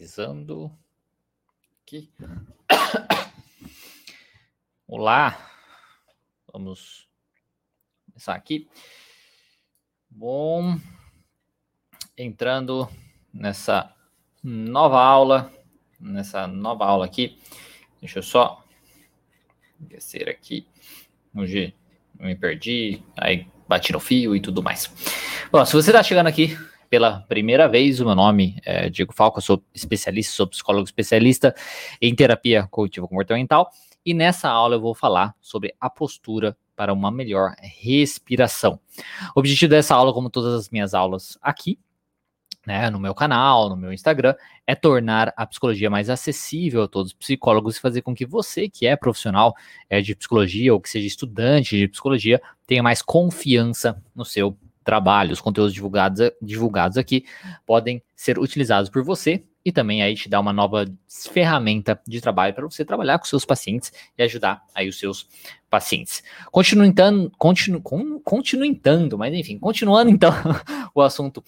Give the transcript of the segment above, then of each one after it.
Atualizando. Aqui. Olá. Vamos começar aqui. Bom, entrando nessa nova aula, nessa nova aula aqui. Deixa eu só descer aqui. Hoje me perdi, aí bati no fio e tudo mais. Bom, se você está chegando aqui pela primeira vez. O meu nome é Diego Falco, eu sou especialista, sou psicólogo especialista em terapia cognitivo comportamental. E nessa aula eu vou falar sobre a postura para uma melhor respiração. O objetivo dessa aula, como todas as minhas aulas aqui, né, no meu canal, no meu Instagram, é tornar a psicologia mais acessível a todos os psicólogos e fazer com que você, que é profissional é, de psicologia ou que seja estudante de psicologia, tenha mais confiança no seu trabalho, os conteúdos divulgados, divulgados aqui podem ser utilizados por você e também aí te dá uma nova ferramenta de trabalho para você trabalhar com seus pacientes e ajudar aí os seus pacientes. Continuando, continu, continuando, mas enfim, continuando então o assunto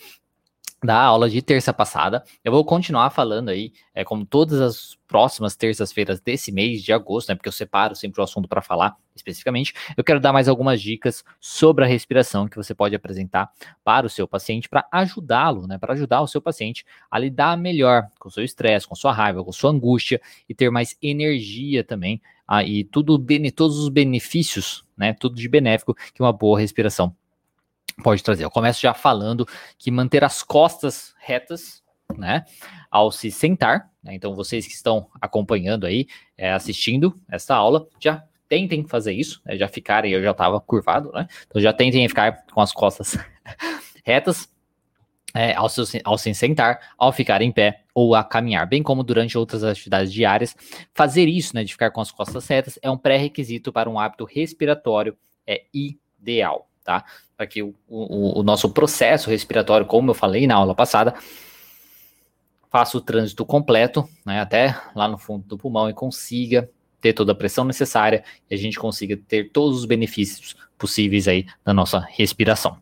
da aula de terça passada. Eu vou continuar falando aí, é, como todas as próximas terças-feiras desse mês de agosto, né? Porque eu separo sempre o assunto para falar especificamente. Eu quero dar mais algumas dicas sobre a respiração que você pode apresentar para o seu paciente para ajudá-lo, né? Para ajudar o seu paciente a lidar melhor com o seu estresse, com sua raiva, com sua angústia e ter mais energia também. Ah, e tudo, todos os benefícios, né? Tudo de benéfico que uma boa respiração pode trazer. Eu começo já falando que manter as costas retas, né, ao se sentar, né, então vocês que estão acompanhando aí, é, assistindo esta aula, já tentem fazer isso, né, já ficarem, eu já estava curvado, né, então já tentem ficar com as costas retas, é, ao, seu, ao se sentar, ao ficar em pé ou a caminhar, bem como durante outras atividades diárias. Fazer isso, né, de ficar com as costas retas, é um pré-requisito para um hábito respiratório é ideal tá? Para que o, o, o, nosso processo respiratório, como eu falei na aula passada, faça o trânsito completo, né, até lá no fundo do pulmão e consiga ter toda a pressão necessária e a gente consiga ter todos os benefícios possíveis aí da nossa respiração.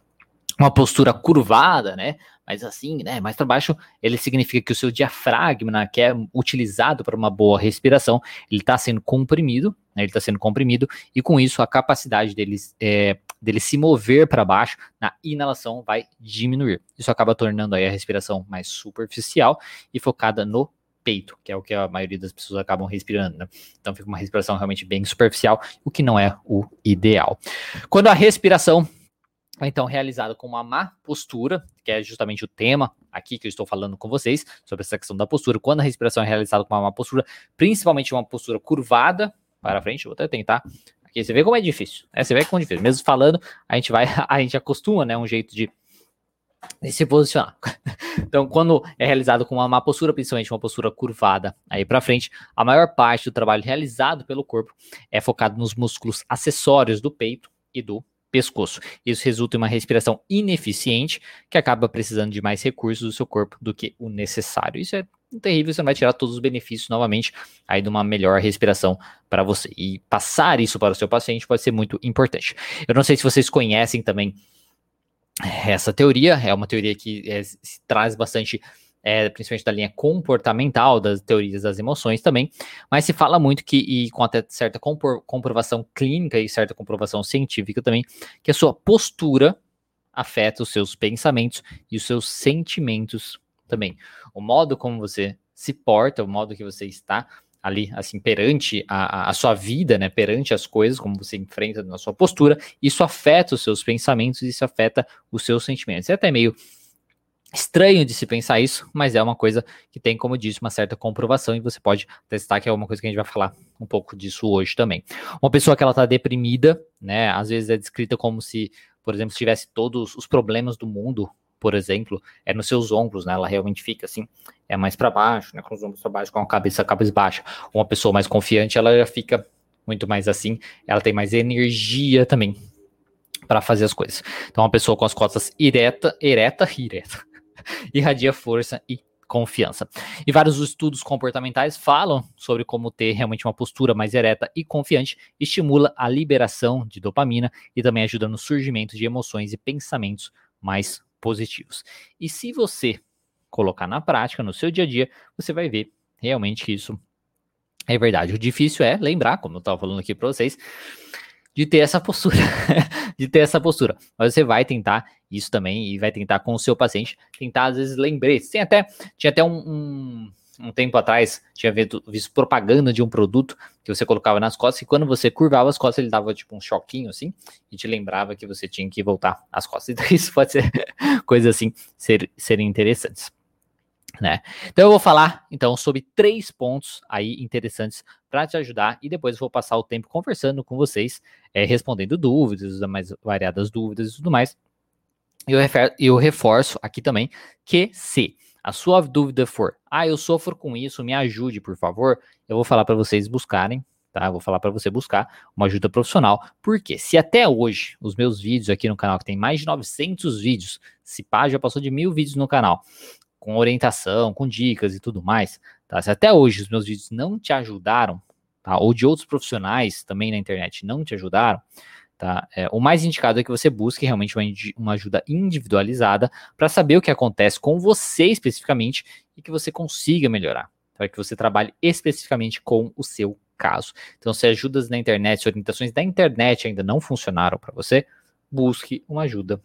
Uma postura curvada, né, mas assim, né, mais para baixo, ele significa que o seu diafragma, né, que é utilizado para uma boa respiração, ele está sendo comprimido, né, ele está sendo comprimido, e com isso a capacidade dele, é, dele se mover para baixo na inalação vai diminuir. Isso acaba tornando aí a respiração mais superficial e focada no peito, que é o que a maioria das pessoas acabam respirando, né? Então fica uma respiração realmente bem superficial, o que não é o ideal. Quando a respiração então realizado com uma má postura, que é justamente o tema aqui que eu estou falando com vocês, sobre essa questão da postura. Quando a respiração é realizada com uma má postura, principalmente uma postura curvada para frente, vou até tentar. Aqui você vê como é difícil, né? Você vê como é difícil. Mesmo falando, a gente vai, a gente acostuma, né? Um jeito de, de se posicionar. Então, quando é realizado com uma má postura, principalmente uma postura curvada aí para frente, a maior parte do trabalho realizado pelo corpo é focado nos músculos acessórios do peito e do pescoço. Isso resulta em uma respiração ineficiente, que acaba precisando de mais recursos do seu corpo do que o necessário. Isso é terrível, você vai tirar todos os benefícios novamente aí de uma melhor respiração para você. E passar isso para o seu paciente pode ser muito importante. Eu não sei se vocês conhecem também essa teoria, é uma teoria que é, traz bastante é, principalmente da linha comportamental, das teorias das emoções também, mas se fala muito que, e com até certa compor, comprovação clínica e certa comprovação científica também, que a sua postura afeta os seus pensamentos e os seus sentimentos também. O modo como você se porta, o modo que você está ali, assim, perante a, a, sua vida, né, perante as coisas, como você enfrenta na sua postura, isso afeta os seus pensamentos, isso afeta os seus sentimentos. É até meio Estranho de se pensar isso, mas é uma coisa que tem, como disse, uma certa comprovação e você pode testar, que é uma coisa que a gente vai falar um pouco disso hoje também. Uma pessoa que ela tá deprimida, né, às vezes é descrita como se, por exemplo, tivesse todos os problemas do mundo, por exemplo, é nos seus ombros, né, ela realmente fica assim, é mais para baixo, né, com os ombros para baixo, com a cabeça, cabeça baixa. Uma pessoa mais confiante, ela já fica muito mais assim, ela tem mais energia também para fazer as coisas. Então, uma pessoa com as costas ereta, ereta, ereta, irradia força e confiança. E vários estudos comportamentais falam sobre como ter realmente uma postura mais ereta e confiante estimula a liberação de dopamina e também ajuda no surgimento de emoções e pensamentos mais positivos. E se você colocar na prática, no seu dia a dia, você vai ver realmente que isso é verdade. O difícil é lembrar, como eu estava falando aqui para vocês, de ter essa postura, de ter essa postura. Mas você vai tentar isso também e vai tentar com o seu paciente, tentar às vezes lembretes. Tem até, tinha até um, um, um tempo atrás, tinha visto, visto, propaganda de um produto que você colocava nas costas e quando você curvava as costas, ele dava tipo um choquinho assim e te lembrava que você tinha que voltar as costas. Então isso pode ser coisas assim, ser, serem interessantes. Né? Então eu vou falar então sobre três pontos aí interessantes para te ajudar e depois vou passar o tempo conversando com vocês, é, respondendo dúvidas, mais variadas dúvidas e tudo mais. Eu, eu reforço aqui também que se a sua dúvida for, ah, eu sofro com isso, me ajude, por favor, eu vou falar para vocês buscarem, tá? Eu vou falar para você buscar uma ajuda profissional, porque se até hoje os meus vídeos aqui no canal, que tem mais de 900 vídeos, se pá, já passou de mil vídeos no canal, com orientação, com dicas e tudo mais, tá? Se até hoje os meus vídeos não te ajudaram, tá? Ou de outros profissionais também na internet não te ajudaram, tá? É, o mais indicado é que você busque realmente uma, uma ajuda individualizada para saber o que acontece com você especificamente e que você consiga melhorar, para que você trabalhe especificamente com o seu caso. Então, se ajudas na internet, se orientações da internet ainda não funcionaram para você, busque uma ajuda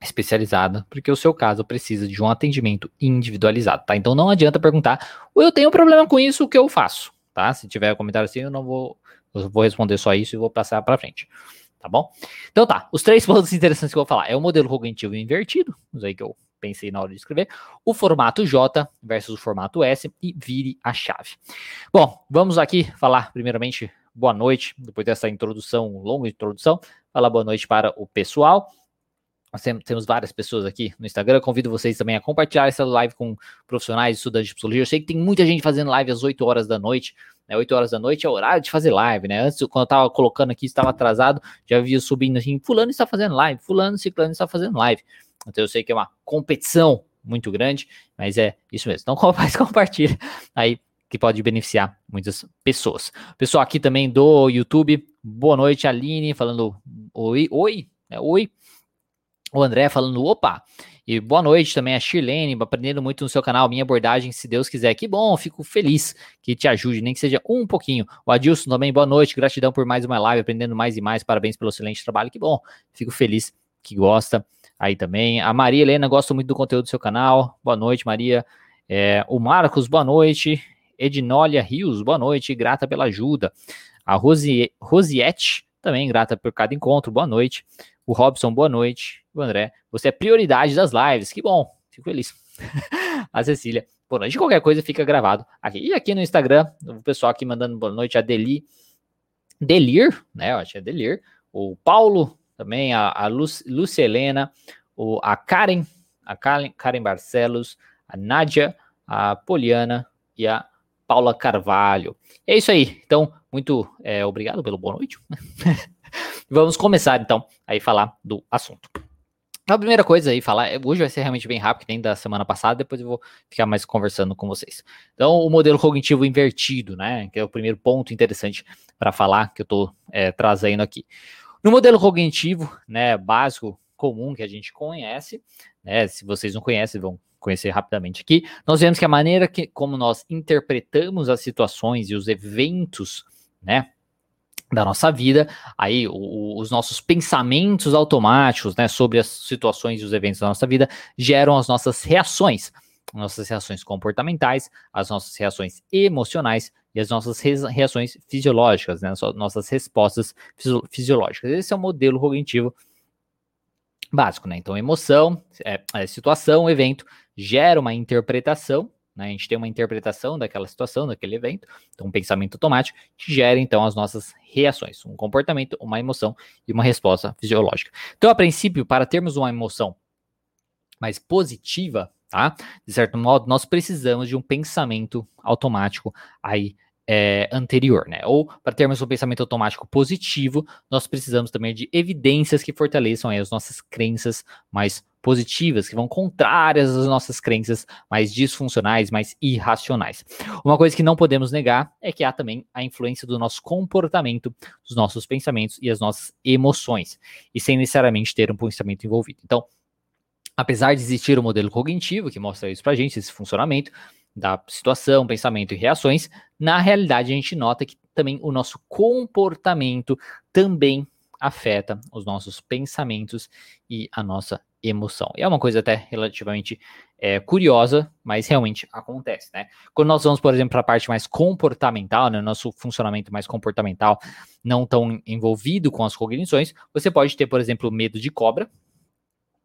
especializada, porque o seu caso precisa de um atendimento individualizado, tá? Então não adianta perguntar, eu tenho um problema com isso, o que eu faço, tá? Se tiver um comentário assim, eu não vou, eu vou responder só isso e vou passar para frente, tá bom? Então tá, os três pontos interessantes que eu vou falar é o modelo cognitivo invertido, isso aí que eu pensei na hora de escrever, o formato J versus o formato S e vire a chave. Bom, vamos aqui falar primeiramente boa noite, depois dessa introdução, longa introdução, falar boa noite para o pessoal. Nós temos várias pessoas aqui no Instagram. Convido vocês também a compartilhar essa live com profissionais, estudantes de psicologia. Eu sei que tem muita gente fazendo live às 8 horas da noite. Né? 8 horas da noite é horário de fazer live, né? Antes, quando eu estava colocando aqui, estava atrasado, já via subindo assim: Fulano está fazendo live, Fulano, Ciclano está fazendo live. Então eu sei que é uma competição muito grande, mas é isso mesmo. Então compartilha aí que pode beneficiar muitas pessoas. Pessoal aqui também do YouTube, boa noite, Aline, falando oi, oi, é, oi. O André falando, opa, e boa noite também a Shirlene, aprendendo muito no seu canal, minha abordagem, se Deus quiser. Que bom, fico feliz que te ajude, nem que seja um pouquinho. O Adilson também, boa noite, gratidão por mais uma live, aprendendo mais e mais, parabéns pelo excelente trabalho, que bom, fico feliz que gosta aí também. A Maria Helena, gosto muito do conteúdo do seu canal, boa noite, Maria. É, o Marcos, boa noite. Ednólia Rios, boa noite, grata pela ajuda. A Rosie, Rosiette, também grata por cada encontro, boa noite. O Robson, boa noite. O André, você é prioridade das lives. Que bom, fico feliz. a Cecília, boa noite. Qualquer coisa fica gravado aqui. E aqui no Instagram, o pessoal aqui mandando boa noite. A Deli, Delir, né? Eu acho que é Delir. O Paulo também, a, a Lúcia Helena, o, a Karen, a Karen, Karen Barcelos, a Nádia, a Poliana e a Paula Carvalho. É isso aí. Então, muito é, obrigado pelo boa noite. Vamos começar então aí falar do assunto. A primeira coisa aí falar, hoje vai ser realmente bem rápido, nem da semana passada, depois eu vou ficar mais conversando com vocês. Então, o modelo cognitivo invertido, né, que é o primeiro ponto interessante para falar que eu estou é, trazendo aqui. No modelo cognitivo, né, básico, comum que a gente conhece, né, se vocês não conhecem, vão conhecer rapidamente aqui, nós vemos que a maneira que, como nós interpretamos as situações e os eventos, né, da nossa vida, aí o, os nossos pensamentos automáticos, né, sobre as situações e os eventos da nossa vida geram as nossas reações, nossas reações comportamentais, as nossas reações emocionais e as nossas reações fisiológicas, né, nossas respostas fisiológicas. Esse é o modelo cognitivo básico, né? Então, emoção, é, é, situação, evento gera uma interpretação né? A gente tem uma interpretação daquela situação, daquele evento, então um pensamento automático que gera então as nossas reações, um comportamento, uma emoção e uma resposta fisiológica. Então, a princípio, para termos uma emoção mais positiva, tá? De certo modo, nós precisamos de um pensamento automático aí é, anterior, né? Ou para termos um pensamento automático positivo, nós precisamos também de evidências que fortaleçam as nossas crenças mais positivas, que vão contrárias às nossas crenças mais disfuncionais, mais irracionais. Uma coisa que não podemos negar é que há também a influência do nosso comportamento, dos nossos pensamentos e as nossas emoções, e sem necessariamente ter um pensamento envolvido. Então, apesar de existir o modelo cognitivo que mostra isso pra gente, esse funcionamento da situação, pensamento e reações, na realidade a gente nota que também o nosso comportamento também afeta os nossos pensamentos e a nossa emoção. E é uma coisa até relativamente é, curiosa, mas realmente acontece, né? Quando nós vamos, por exemplo, para a parte mais comportamental, né, nosso funcionamento mais comportamental, não tão envolvido com as cognições, você pode ter, por exemplo, medo de cobra,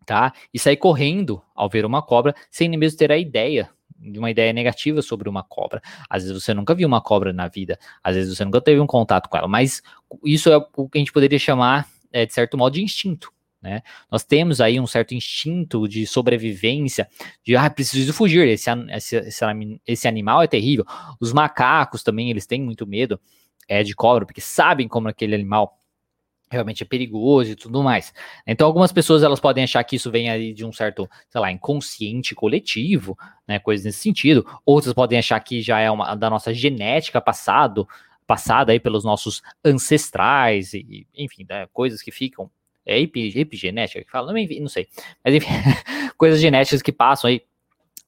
tá? E sair correndo ao ver uma cobra sem nem mesmo ter a ideia de uma ideia negativa sobre uma cobra. Às vezes você nunca viu uma cobra na vida, às vezes você nunca teve um contato com ela, mas isso é o que a gente poderia chamar, é, de certo modo, de instinto. Né? Nós temos aí um certo instinto de sobrevivência, de ah, preciso fugir, esse, esse, esse, esse animal é terrível. Os macacos também, eles têm muito medo é, de cobra, porque sabem como aquele animal realmente é perigoso e tudo mais. Então, algumas pessoas elas podem achar que isso vem aí de um certo, sei lá, inconsciente coletivo, né, coisas nesse sentido. Outras podem achar que já é uma da nossa genética passado, passada aí pelos nossos ancestrais e, enfim, né, coisas que ficam é epigenética que fala, não, não sei, mas enfim, coisas genéticas que passam aí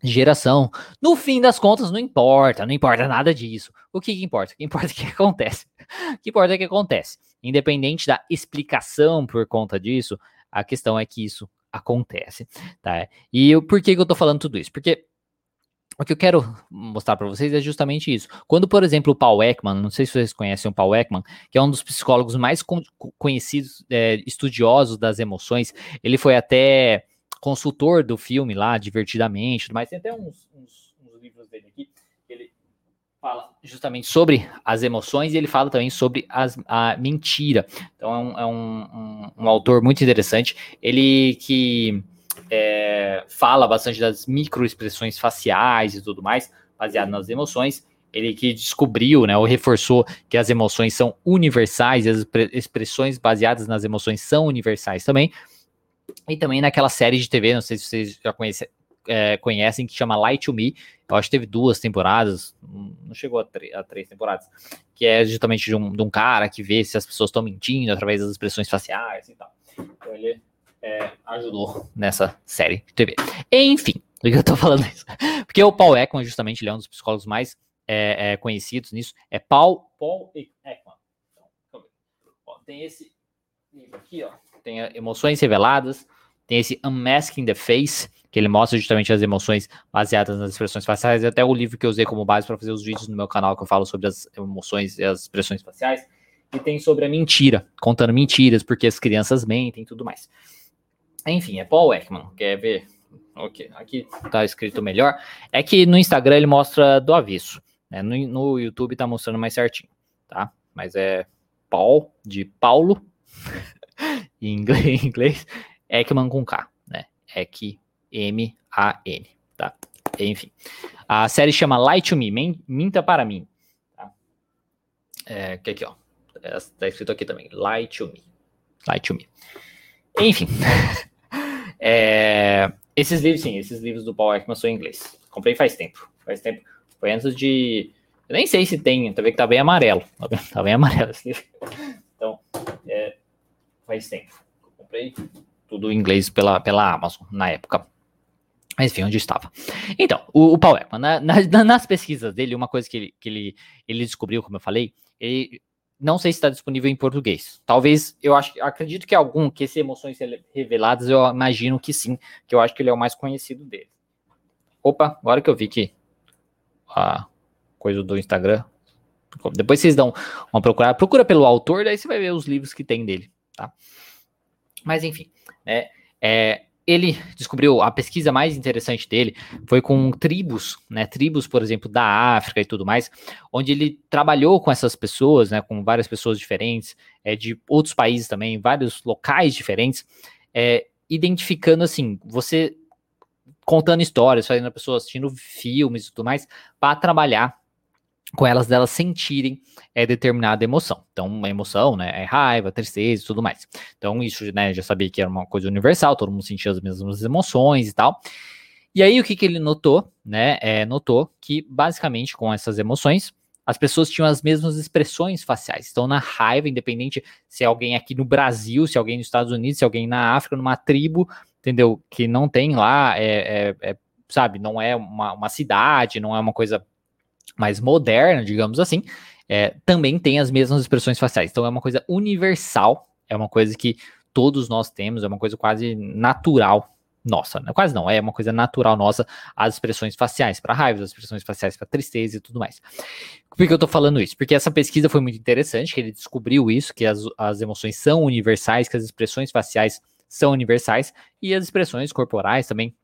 geração. No fim das contas, não importa, não importa nada disso. O que, que importa? O que importa é que acontece. O que importa é que acontece. Independente da explicação por conta disso, a questão é que isso acontece, tá? E por que, que eu tô falando tudo isso? Porque o que eu quero mostrar para vocês é justamente isso. Quando, por exemplo, o Paul Ekman, não sei se vocês conhecem o Paul Ekman, que é um dos psicólogos mais conhecidos, é, estudiosos das emoções, ele foi até consultor do filme lá, Divertidamente, mas tem até uns, uns, uns livros dele aqui, ele fala justamente sobre as emoções e ele fala também sobre as, a mentira. Então é um, é um, um, um autor muito interessante, ele que é, fala bastante das microexpressões faciais e tudo mais, baseado nas emoções, ele que descobriu, né, ou reforçou que as emoções são universais, e as expressões baseadas nas emoções são universais também. E também naquela série de TV, não sei se vocês já conhecem, é, conhecem, que chama Light to Me. Eu acho que teve duas temporadas, não chegou a, a três temporadas, que é justamente de um, de um, cara que vê se as pessoas estão mentindo através das expressões faciais e tal. Então ele é, ajudou nessa série de TV. Enfim, por que eu tô falando isso? Porque o Paul Ekman, justamente, ele é um dos psicólogos mais é, é, conhecidos nisso. É Paul, Paul Ekman. Então, tem esse livro aqui, ó tem emoções reveladas, tem esse Unmasking the Face, que ele mostra justamente as emoções baseadas nas expressões faciais, até o livro que eu usei como base para fazer os vídeos no meu canal, que eu falo sobre as emoções e as expressões faciais, e tem sobre a mentira, contando mentiras, porque as crianças mentem e tudo mais. Enfim, é Paul Ekman, quer ver? Ok, aqui tá escrito melhor. É que no Instagram ele mostra do avesso, né? no, no YouTube tá mostrando mais certinho, tá? Mas é Paul, de Paulo, em inglês, inglês Ekman com K, né? Ek-M-A-N, tá? Enfim. A série chama Light to Me, Minta para mim. Tá? É, que aqui, ó. É, tá escrito aqui também. Light to Me. Light to Me. Enfim. é, esses livros, sim, esses livros do Paul Ekman são em inglês. Comprei faz tempo. Faz tempo. Foi antes de. Eu nem sei se tem, tá vendo que tá bem amarelo. Tá bem amarelo esse livro. Então, é, faz tempo. Eu comprei tudo em inglês pela, pela Amazon na época. Mas enfim, onde estava. Então, o, o Paul Ekman, na, na, nas pesquisas dele, uma coisa que, ele, que ele, ele descobriu, como eu falei, ele, não sei se está disponível em português. Talvez, eu acho, acredito que algum, que esse Emoções Reveladas, eu imagino que sim, que eu acho que ele é o mais conhecido dele. Opa, agora que eu vi que a coisa do Instagram. Depois vocês dão uma procurada, procura pelo autor, daí você vai ver os livros que tem dele tá? Mas enfim, né, é, ele descobriu a pesquisa mais interessante dele foi com tribos, né, tribos, por exemplo, da África e tudo mais, onde ele trabalhou com essas pessoas, né, com várias pessoas diferentes, é, de outros países também, vários locais diferentes, é, identificando assim, você contando histórias, fazendo a pessoa assistindo filmes e tudo mais, para trabalhar com elas delas sentirem é, determinada emoção. Então, uma emoção, né, é raiva, tristeza e tudo mais. Então, isso, né, já sabia que era uma coisa universal, todo mundo sentia as mesmas emoções e tal. E aí, o que, que ele notou, né, é, notou que, basicamente, com essas emoções, as pessoas tinham as mesmas expressões faciais. Então, na raiva, independente se é alguém aqui no Brasil, se é alguém nos Estados Unidos, se é alguém na África, numa tribo, entendeu? Que não tem lá, é, é, é sabe, não é uma, uma, cidade, não é uma coisa mais moderna, digamos assim, é, também tem as mesmas expressões faciais. Então é uma coisa universal, é uma coisa que todos nós temos, é uma coisa quase natural nossa, né? quase não, é uma coisa natural nossa, as expressões faciais para raiva, as expressões faciais para tristeza e tudo mais. Por que eu tô falando isso? Porque essa pesquisa foi muito interessante, que ele descobriu isso, que as, as emoções são universais, que as expressões faciais são universais e as expressões corporais também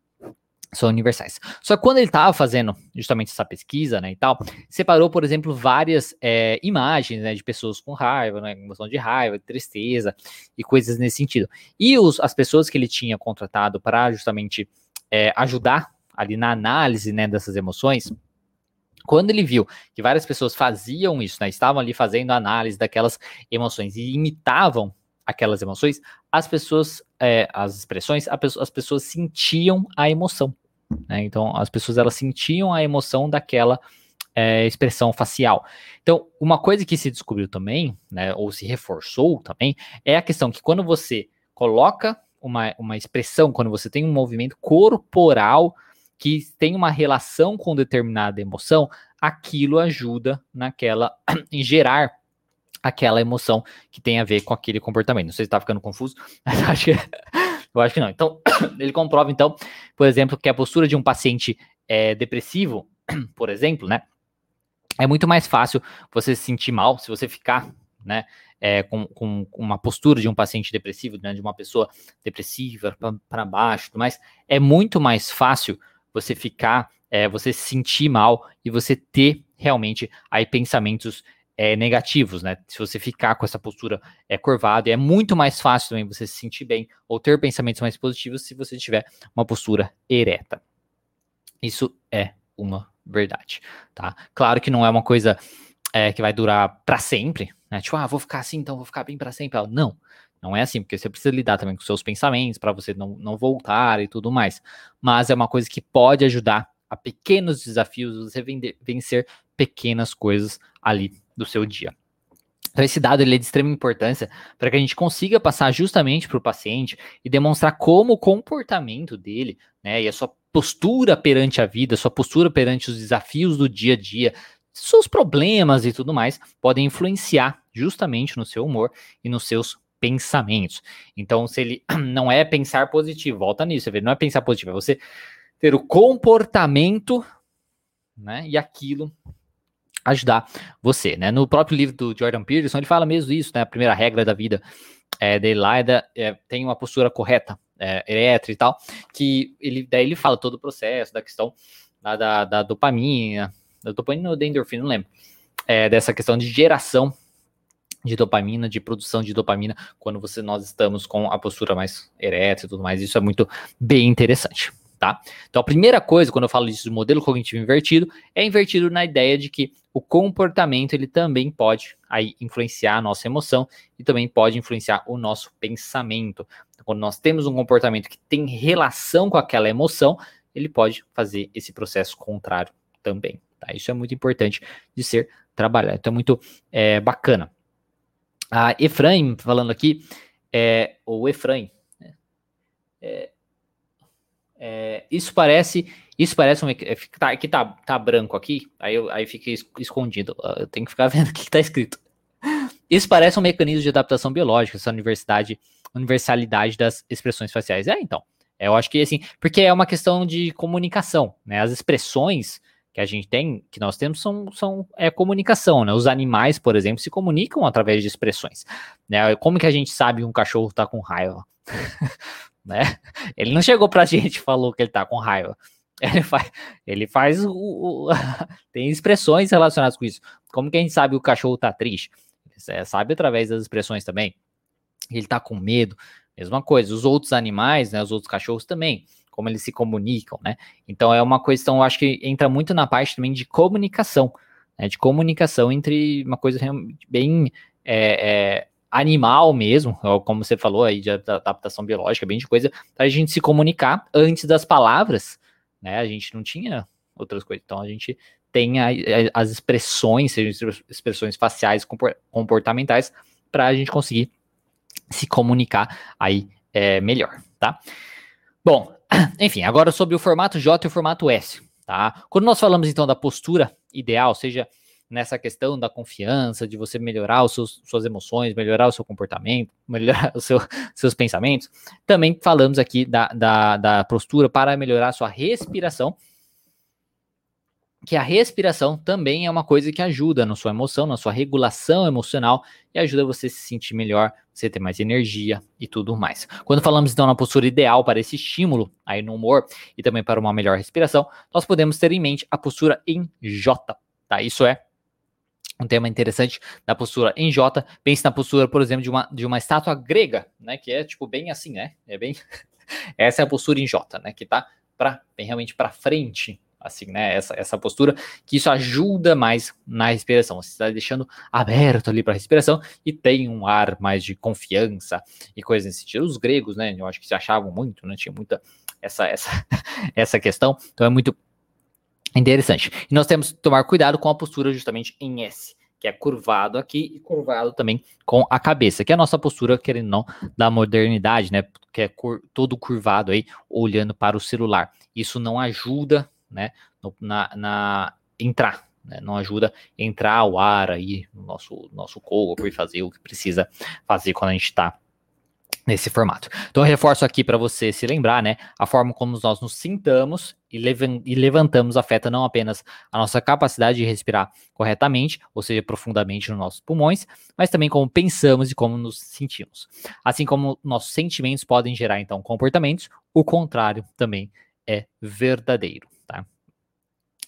são universais. Só que quando ele estava fazendo justamente essa pesquisa, né, e tal, separou, por exemplo, várias é, imagens, né, de pessoas com raiva, né, emoção de raiva, de tristeza e coisas nesse sentido. E os, as pessoas que ele tinha contratado para justamente é, ajudar ali na análise, né, dessas emoções, quando ele viu que várias pessoas faziam isso, né, estavam ali fazendo análise daquelas emoções e imitavam aquelas emoções, as pessoas, é, as expressões, as pessoas sentiam a emoção. Né? Então, as pessoas elas sentiam a emoção daquela é, expressão facial. Então, uma coisa que se descobriu também, né, ou se reforçou também, é a questão que quando você coloca uma, uma expressão, quando você tem um movimento corporal que tem uma relação com determinada emoção, aquilo ajuda naquela em gerar aquela emoção que tem a ver com aquele comportamento. Não sei se está ficando confuso, mas acho que eu acho que não. Então, ele comprova, então, por exemplo, que a postura de um paciente é, depressivo, por exemplo, né? É muito mais fácil você se sentir mal se você ficar, né? É, com, com, uma postura de um paciente depressivo, né, de uma pessoa depressiva para baixo, mas é muito mais fácil você ficar, é, você se sentir mal e você ter realmente aí pensamentos é, negativos, né? Se você ficar com essa postura é, curvada, é muito mais fácil também você se sentir bem ou ter pensamentos mais positivos se você tiver uma postura ereta. Isso é uma verdade, tá? Claro que não é uma coisa é, que vai durar para sempre, né? Tipo, ah, vou ficar assim, então vou ficar bem para sempre. Não, não é assim, porque você precisa lidar também com seus pensamentos para você não, não voltar e tudo mais. Mas é uma coisa que pode ajudar a pequenos desafios, você vencer pequenas coisas ali do seu dia. Então, esse dado ele é de extrema importância para que a gente consiga passar justamente para o paciente e demonstrar como o comportamento dele, né, e a sua postura perante a vida, sua postura perante os desafios do dia a dia, seus problemas e tudo mais, podem influenciar justamente no seu humor e nos seus pensamentos. Então, se ele não é pensar positivo, volta nisso, não é pensar positivo, é você ter o comportamento, né, e aquilo ajudar você, né? No próprio livro do Jordan Peterson, ele fala mesmo isso, né? A primeira regra da vida é, dele lá é, da, é tem uma postura correta, é, elétrica e tal, que ele, daí ele fala todo o processo da questão da, da, da dopamina, da dopamina ou da endorfina, não lembro, é, dessa questão de geração de dopamina, de produção de dopamina, quando você nós estamos com a postura mais erétil e tudo mais, isso é muito bem interessante tá? Então, a primeira coisa, quando eu falo disso do modelo cognitivo invertido, é invertido na ideia de que o comportamento ele também pode aí influenciar a nossa emoção e também pode influenciar o nosso pensamento. Então, quando nós temos um comportamento que tem relação com aquela emoção, ele pode fazer esse processo contrário também. Tá? Isso é muito importante de ser trabalhado. Então, é muito é, bacana. A Efraim, falando aqui, é, ou Efraim, né? é, isso parece. Isso parece um. É, tá, aqui tá, tá branco aqui, aí, aí fica escondido. Eu tenho que ficar vendo o que está escrito. Isso parece um mecanismo de adaptação biológica, essa universidade, universalidade das expressões faciais. É, então. Eu acho que assim, porque é uma questão de comunicação, né? As expressões que a gente tem, que nós temos, são, são é comunicação, né? Os animais, por exemplo, se comunicam através de expressões. Né? Como que a gente sabe que um cachorro está com raiva? né? Ele não chegou pra gente e falou que ele tá com raiva. Ele faz, ele faz o, o tem expressões relacionadas com isso. Como que a gente sabe que o cachorro tá triste? Ele sabe através das expressões também. Ele tá com medo, mesma coisa. Os outros animais, né, os outros cachorros também, como eles se comunicam, né? Então é uma questão, eu acho que entra muito na parte também de comunicação, né, de comunicação entre uma coisa bem é, é, animal mesmo, como você falou aí, de adaptação biológica, bem de coisa, para a gente se comunicar antes das palavras, né? A gente não tinha outras coisas. Então a gente tem a, a, as expressões, sejam expressões faciais, comportamentais, para a gente conseguir se comunicar aí é, melhor, tá? Bom, enfim, agora sobre o formato J e o formato S, tá? Quando nós falamos então da postura ideal, seja nessa questão da confiança, de você melhorar os seus, suas emoções, melhorar o seu comportamento, melhorar os seu, seus pensamentos, também falamos aqui da, da, da postura para melhorar a sua respiração, que a respiração também é uma coisa que ajuda na sua emoção, na sua regulação emocional e ajuda você a se sentir melhor, você ter mais energia e tudo mais. Quando falamos então na postura ideal para esse estímulo aí no humor e também para uma melhor respiração, nós podemos ter em mente a postura em J, tá? Isso é um tema interessante da postura em J. Pense na postura, por exemplo, de uma, de uma estátua grega, né? Que é tipo bem assim, né? É bem. Essa é a postura em J, né? Que tá para realmente para frente, assim, né? Essa, essa postura, que isso ajuda mais na respiração. Você está deixando aberto ali para a respiração e tem um ar mais de confiança e coisas nesse sentido. Os gregos, né? Eu acho que se achavam muito, né? Tinha muita essa, essa, essa questão. Então é muito interessante. E nós temos que tomar cuidado com a postura justamente em S. Que é curvado aqui e curvado também com a cabeça, que é a nossa postura, querendo não, da modernidade, né? Que é cur todo curvado aí, olhando para o celular. Isso não ajuda né, no, na, na, entrar, né, não ajuda entrar o ar aí no nosso, nosso corpo e fazer o que precisa fazer quando a gente está nesse formato. Então eu reforço aqui para você se lembrar, né, a forma como nós nos sintamos e, e, levantamos afeta não apenas a nossa capacidade de respirar corretamente, ou seja, profundamente nos nossos pulmões, mas também como pensamos e como nos sentimos. Assim como nossos sentimentos podem gerar então comportamentos, o contrário também é verdadeiro.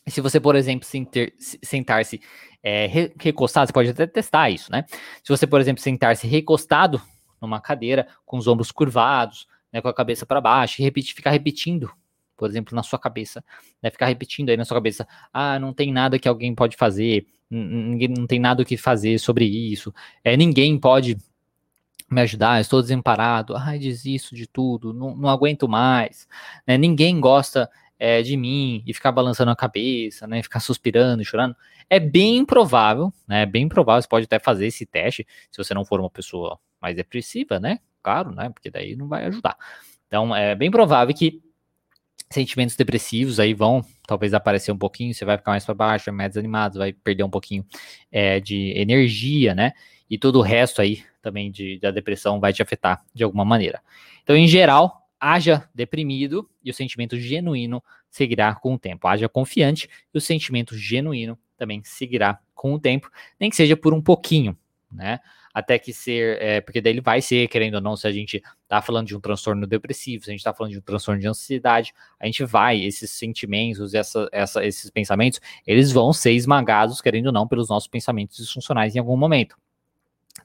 Se você, por exemplo, sentar-se é, recostado, você pode até testar isso, né? Se você, por exemplo, sentar-se recostado numa cadeira, com os ombros curvados, né, com a cabeça para baixo, e repetir, ficar repetindo, por exemplo, na sua cabeça, né, ficar repetindo aí na sua cabeça, ah, não tem nada que alguém pode fazer, ninguém não tem nada o que fazer sobre isso, é, ninguém pode me ajudar, estou desemparado, ai, desisto de tudo, não, não aguento mais, né, ninguém gosta é, de mim e ficar balançando a cabeça, né, ficar suspirando, chorando, é bem provável, né, bem provável, você pode até fazer esse teste, se você não for uma pessoa mais depressiva, né, claro, né, porque daí não vai ajudar. Então, é bem provável que sentimentos depressivos aí vão talvez aparecer um pouquinho, você vai ficar mais para baixo, mais desanimado, vai perder um pouquinho é, de energia, né, e todo o resto aí também de, da depressão vai te afetar de alguma maneira. Então, em geral, haja deprimido e o sentimento genuíno seguirá com o tempo. Haja confiante e o sentimento genuíno também seguirá com o tempo, nem que seja por um pouquinho, né? Até que ser, é, porque daí ele vai ser, querendo ou não, se a gente tá falando de um transtorno depressivo, se a gente tá falando de um transtorno de ansiedade, a gente vai, esses sentimentos, essa, essa, esses pensamentos, eles vão ser esmagados, querendo ou não, pelos nossos pensamentos disfuncionais em algum momento,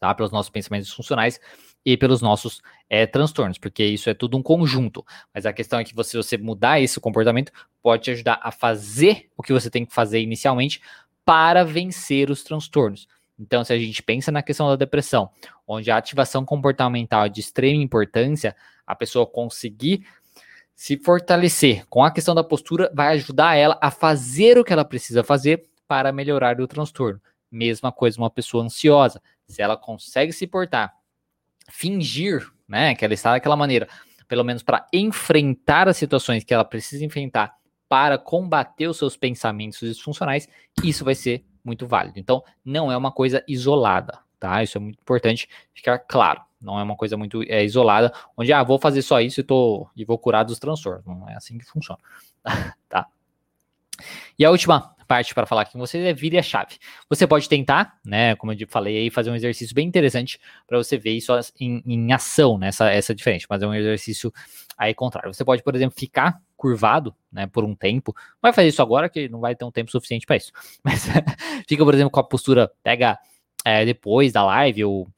tá? Pelos nossos pensamentos disfuncionais e pelos nossos é, transtornos, porque isso é tudo um conjunto. Mas a questão é que você, você mudar esse comportamento pode te ajudar a fazer o que você tem que fazer inicialmente para vencer os transtornos. Então, se a gente pensa na questão da depressão, onde a ativação comportamental é de extrema importância, a pessoa conseguir se fortalecer com a questão da postura vai ajudar ela a fazer o que ela precisa fazer para melhorar o transtorno. Mesma coisa uma pessoa ansiosa. Se ela consegue se portar fingir, né, que ela está daquela maneira, pelo menos para enfrentar as situações que ela precisa enfrentar para combater os seus pensamentos disfuncionais, isso vai ser muito válido. Então, não é uma coisa isolada, tá? Isso é muito importante ficar claro. Não é uma coisa muito é, isolada, onde, ah, vou fazer só isso e, tô, e vou curar dos transtornos. Não é assim que funciona, tá? E a última parte para falar aqui com vocês é vire a chave. Você pode tentar, né, como eu falei aí, fazer um exercício bem interessante para você ver isso em, em ação, né, essa, essa diferente, mas é um exercício aí contrário. Você pode, por exemplo, ficar curvado, né, por um tempo. Não vai fazer isso agora, que não vai ter um tempo suficiente para isso. Mas fica, por exemplo, com a postura, pega é, depois da live ou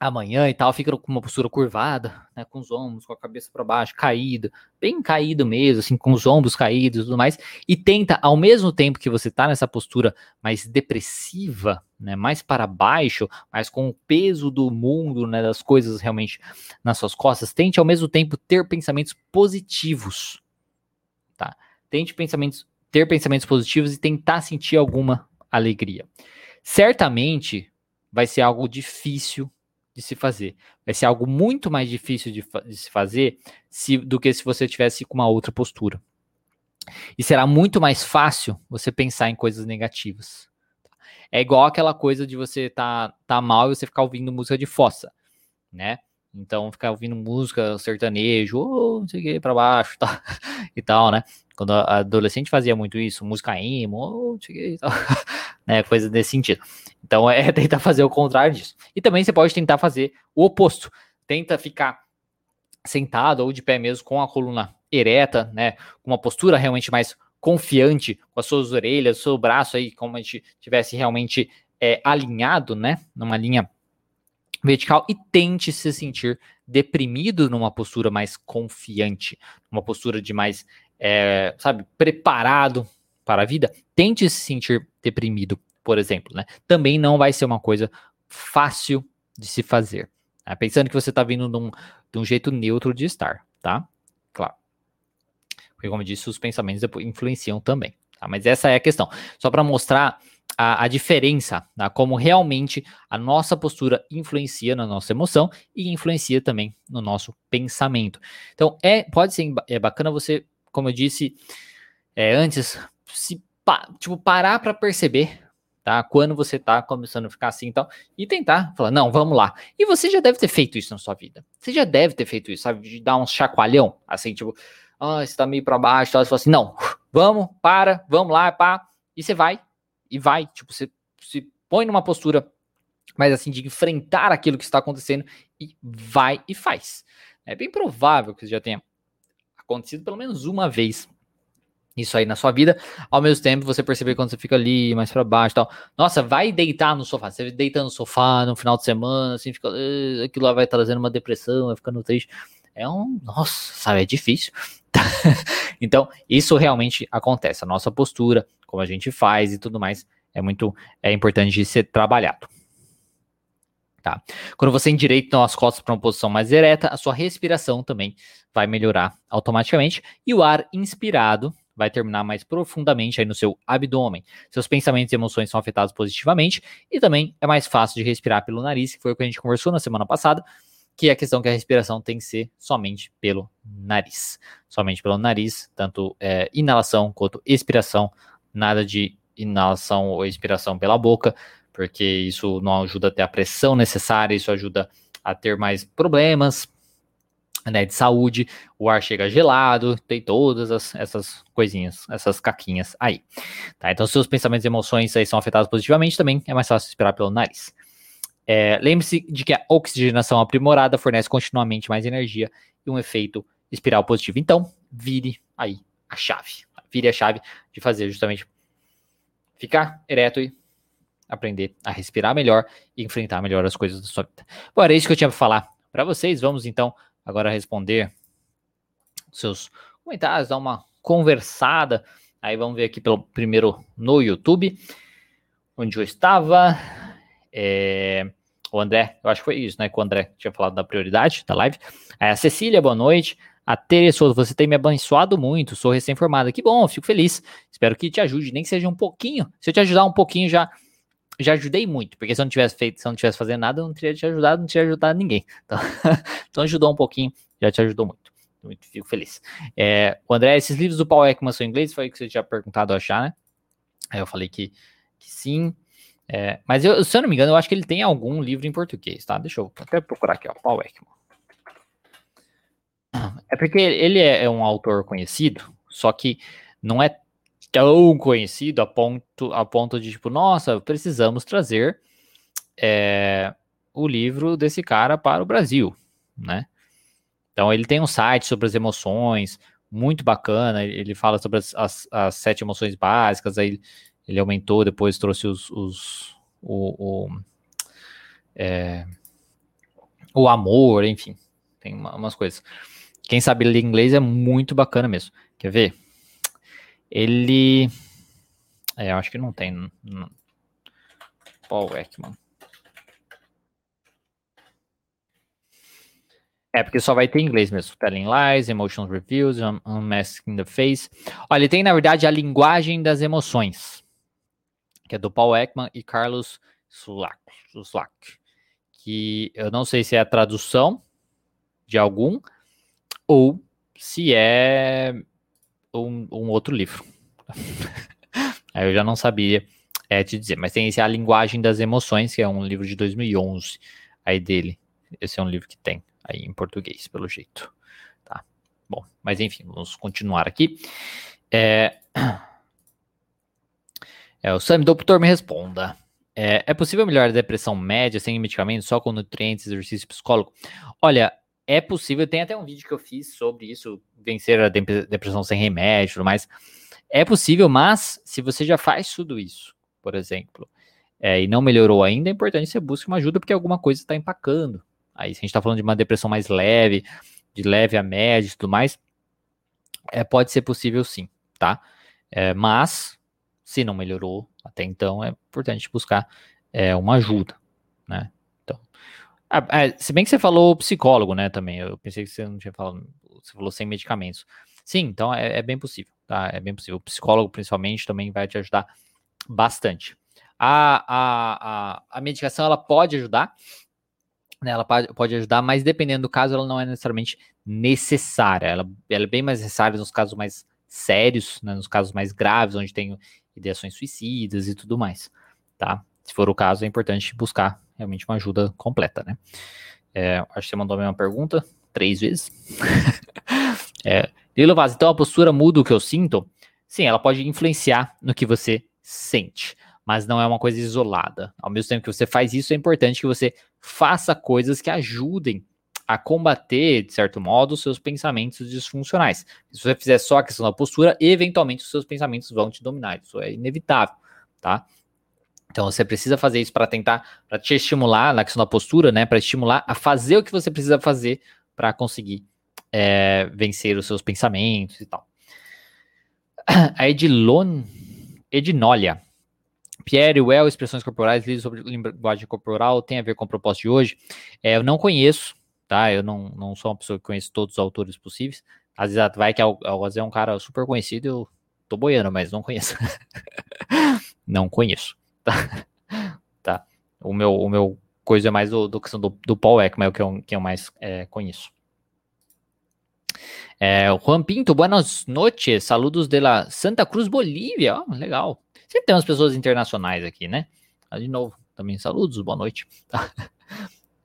amanhã e tal, fica com uma postura curvada, né, com os ombros, com a cabeça para baixo, caído, bem caído mesmo, assim, com os ombros caídos e tudo mais, e tenta, ao mesmo tempo que você tá nessa postura mais depressiva, né, mais para baixo, mas com o peso do mundo, né, das coisas realmente nas suas costas, tente ao mesmo tempo ter pensamentos positivos, tá? Tente pensamentos, ter pensamentos positivos e tentar sentir alguma alegria. Certamente vai ser algo difícil de se fazer. Vai ser algo muito mais difícil de, de se fazer se, do que se você tivesse com uma outra postura. E será muito mais fácil você pensar em coisas negativas. É igual aquela coisa de você tá, tá mal e você ficar ouvindo música de fossa, né? Então, ficar ouvindo música sertanejo, oh, não sei o que, pra baixo tá, e tal, né? Quando a adolescente fazia muito isso, música emo, né? Coisa desse sentido. Então, é tentar fazer o contrário disso. E também você pode tentar fazer o oposto. Tenta ficar sentado ou de pé mesmo com a coluna ereta, né? Com uma postura realmente mais confiante, com as suas orelhas, o seu braço aí, como a gente tivesse realmente é, alinhado, né? Numa linha vertical e tente se sentir deprimido numa postura mais confiante, uma postura de mais, é, sabe, preparado para a vida. Tente se sentir deprimido, por exemplo, né? Também não vai ser uma coisa fácil de se fazer. Tá? Pensando que você está vindo de um, de um jeito neutro de estar, tá? Claro. Porque, como eu disse, os pensamentos influenciam também. Tá? Mas essa é a questão. Só para mostrar a, a diferença, tá? como realmente a nossa postura influencia na nossa emoção e influencia também no nosso pensamento. Então, é pode ser é bacana você, como eu disse é, antes, se tipo, parar para perceber tá? Quando você tá começando a ficar assim e tal, e tentar falar, não, vamos lá. E você já deve ter feito isso na sua vida. Você já deve ter feito isso, sabe? De dar um chacoalhão, assim, tipo, ah, você tá meio para baixo, tal, você fala assim, não, vamos, para, vamos lá, pá, e você vai, e vai, tipo, você se põe numa postura mais assim de enfrentar aquilo que está acontecendo e vai e faz. É bem provável que isso já tenha acontecido pelo menos uma vez isso aí na sua vida, ao mesmo tempo você perceber quando você fica ali mais para baixo tal. Nossa, vai deitar no sofá. Você deita no sofá no final de semana, assim, fica, aquilo lá vai trazendo uma depressão, vai ficando triste. É um, nossa, sabe, é difícil. então, isso realmente acontece. A nossa postura, como a gente faz e tudo mais, é muito é importante de ser trabalhado. Tá? Quando você endireita as costas para uma posição mais ereta, a sua respiração também vai melhorar automaticamente e o ar inspirado vai terminar mais profundamente aí no seu abdômen. Seus pensamentos e emoções são afetados positivamente e também é mais fácil de respirar pelo nariz, que foi o que a gente conversou na semana passada, que é a questão que a respiração tem que ser somente pelo nariz. Somente pelo nariz, tanto é, inalação quanto expiração, nada de inalação ou expiração pela boca, porque isso não ajuda a ter a pressão necessária, isso ajuda a ter mais problemas né, de saúde, o ar chega gelado, tem todas as, essas coisinhas, essas caquinhas aí. Tá? Então, seus pensamentos e emoções aí são afetados positivamente, também é mais fácil esperar pelo nariz. É, Lembre-se de que a oxigenação aprimorada fornece continuamente mais energia e um efeito espiral positivo. Então, vire aí a chave. Vire a chave de fazer justamente ficar ereto e aprender a respirar melhor e enfrentar melhor as coisas da sua vida. Bom, era isso que eu tinha para falar para vocês. Vamos então agora responder seus comentários, dar uma conversada. Aí vamos ver aqui pelo primeiro no YouTube, onde eu estava. É, o André, eu acho que foi isso, né? Que o André tinha falado da prioridade da live. Aí a Cecília, boa noite. A Teresa, você tem me abençoado muito, sou recém-formada. Que bom, fico feliz. Espero que te ajude, nem que seja um pouquinho. Se eu te ajudar um pouquinho, já já ajudei muito, porque se eu não tivesse feito, se eu não tivesse fazendo nada, eu não teria te ajudado, não teria ajudado ninguém. Então, então ajudou um pouquinho, já te ajudou muito. Muito fico feliz. É, o André, esses livros do Paul Ekman são em inglês? Foi o que você tinha perguntado achar, né? Aí eu falei que, que sim. É, mas eu, se eu não me engano, eu acho que ele tem algum livro em português, tá? Deixa eu até procurar aqui, ó, Paul Ekman. É porque ele é um autor conhecido, só que não é tão conhecido a ponto, a ponto de, tipo, nossa, precisamos trazer é, o livro desse cara para o Brasil, né? Então ele tem um site sobre as emoções, muito bacana, ele fala sobre as, as, as sete emoções básicas, aí ele aumentou, depois trouxe os, os o, o, é, o amor, enfim, tem uma, umas coisas. Quem sabe ler inglês é muito bacana mesmo. Quer ver? Ele. É, eu acho que não tem. Paul Ekman. É, porque só vai ter em inglês mesmo. Telling Lies, Emotions Reviews, Unmasking the Face. Olha, ele tem, na verdade, a linguagem das emoções, que é do Paul Ekman e Carlos Sulak, que eu não sei se é a tradução de algum ou se é um, um outro livro. Aí eu já não sabia é, te dizer, mas tem esse A Linguagem das Emoções, que é um livro de 2011 aí dele. Esse é um livro que tem aí em português, pelo jeito. Tá. Bom, mas enfim, vamos continuar aqui. É, é o Sam, doutor, me responda. É, é possível melhorar a depressão média sem medicamentos, só com nutrientes, exercício psicólogo? Olha, é possível, tem até um vídeo que eu fiz sobre isso, vencer a depressão sem remédio tudo mais. É possível, mas se você já faz tudo isso, por exemplo, é, e não melhorou ainda, é importante que você busque uma ajuda porque alguma coisa está empacando. Aí, se a gente está falando de uma depressão mais leve, de leve a média e tudo mais, é, pode ser possível sim, tá? É, mas, se não melhorou até então, é importante buscar é, uma ajuda, né? Ah, é, se bem que você falou psicólogo, né, também. Eu pensei que você não tinha falado. Você falou sem medicamentos. Sim, então é, é bem possível, tá? É bem possível. O psicólogo, principalmente, também vai te ajudar bastante. A, a, a, a medicação, ela pode ajudar, né? Ela pode, ajudar, mas dependendo do caso, ela não é necessariamente necessária. Ela, ela é bem mais necessária nos casos mais sérios, né, nos casos mais graves, onde tem ideações suicidas e tudo mais, tá? Se for o caso, é importante buscar realmente uma ajuda completa, né? É, acho que você mandou a mesma pergunta três vezes. é, Lilo Vaz, então a postura muda o que eu sinto? Sim, ela pode influenciar no que você sente, mas não é uma coisa isolada. Ao mesmo tempo que você faz isso, é importante que você faça coisas que ajudem a combater, de certo modo, os seus pensamentos disfuncionais. Se você fizer só a questão da postura, eventualmente os seus pensamentos vão te dominar. Isso é inevitável, tá? Então você precisa fazer isso para tentar, para te estimular na questão da postura, né? Para estimular a fazer o que você precisa fazer para conseguir é, vencer os seus pensamentos e tal. A Edilon, Edinólia. Pierre, Well, expressões corporais, livros sobre linguagem corporal, tem a ver com o propósito de hoje? É, eu não conheço, tá? Eu não, não sou uma pessoa que conhece todos os autores possíveis. Às vezes vai que às vezes é um cara super conhecido, eu tô boiando, mas não conheço. não conheço. Tá. tá. O meu, o meu coisa é mais do, do questão do, do Paul Ekman, que eu, que eu mais é, conheço. É, Juan Pinto, boas noites, saludos de la Santa Cruz, Bolívia, oh, legal. Sempre tem umas pessoas internacionais aqui, né? Ah, de novo, também saludos, boa noite. Tá.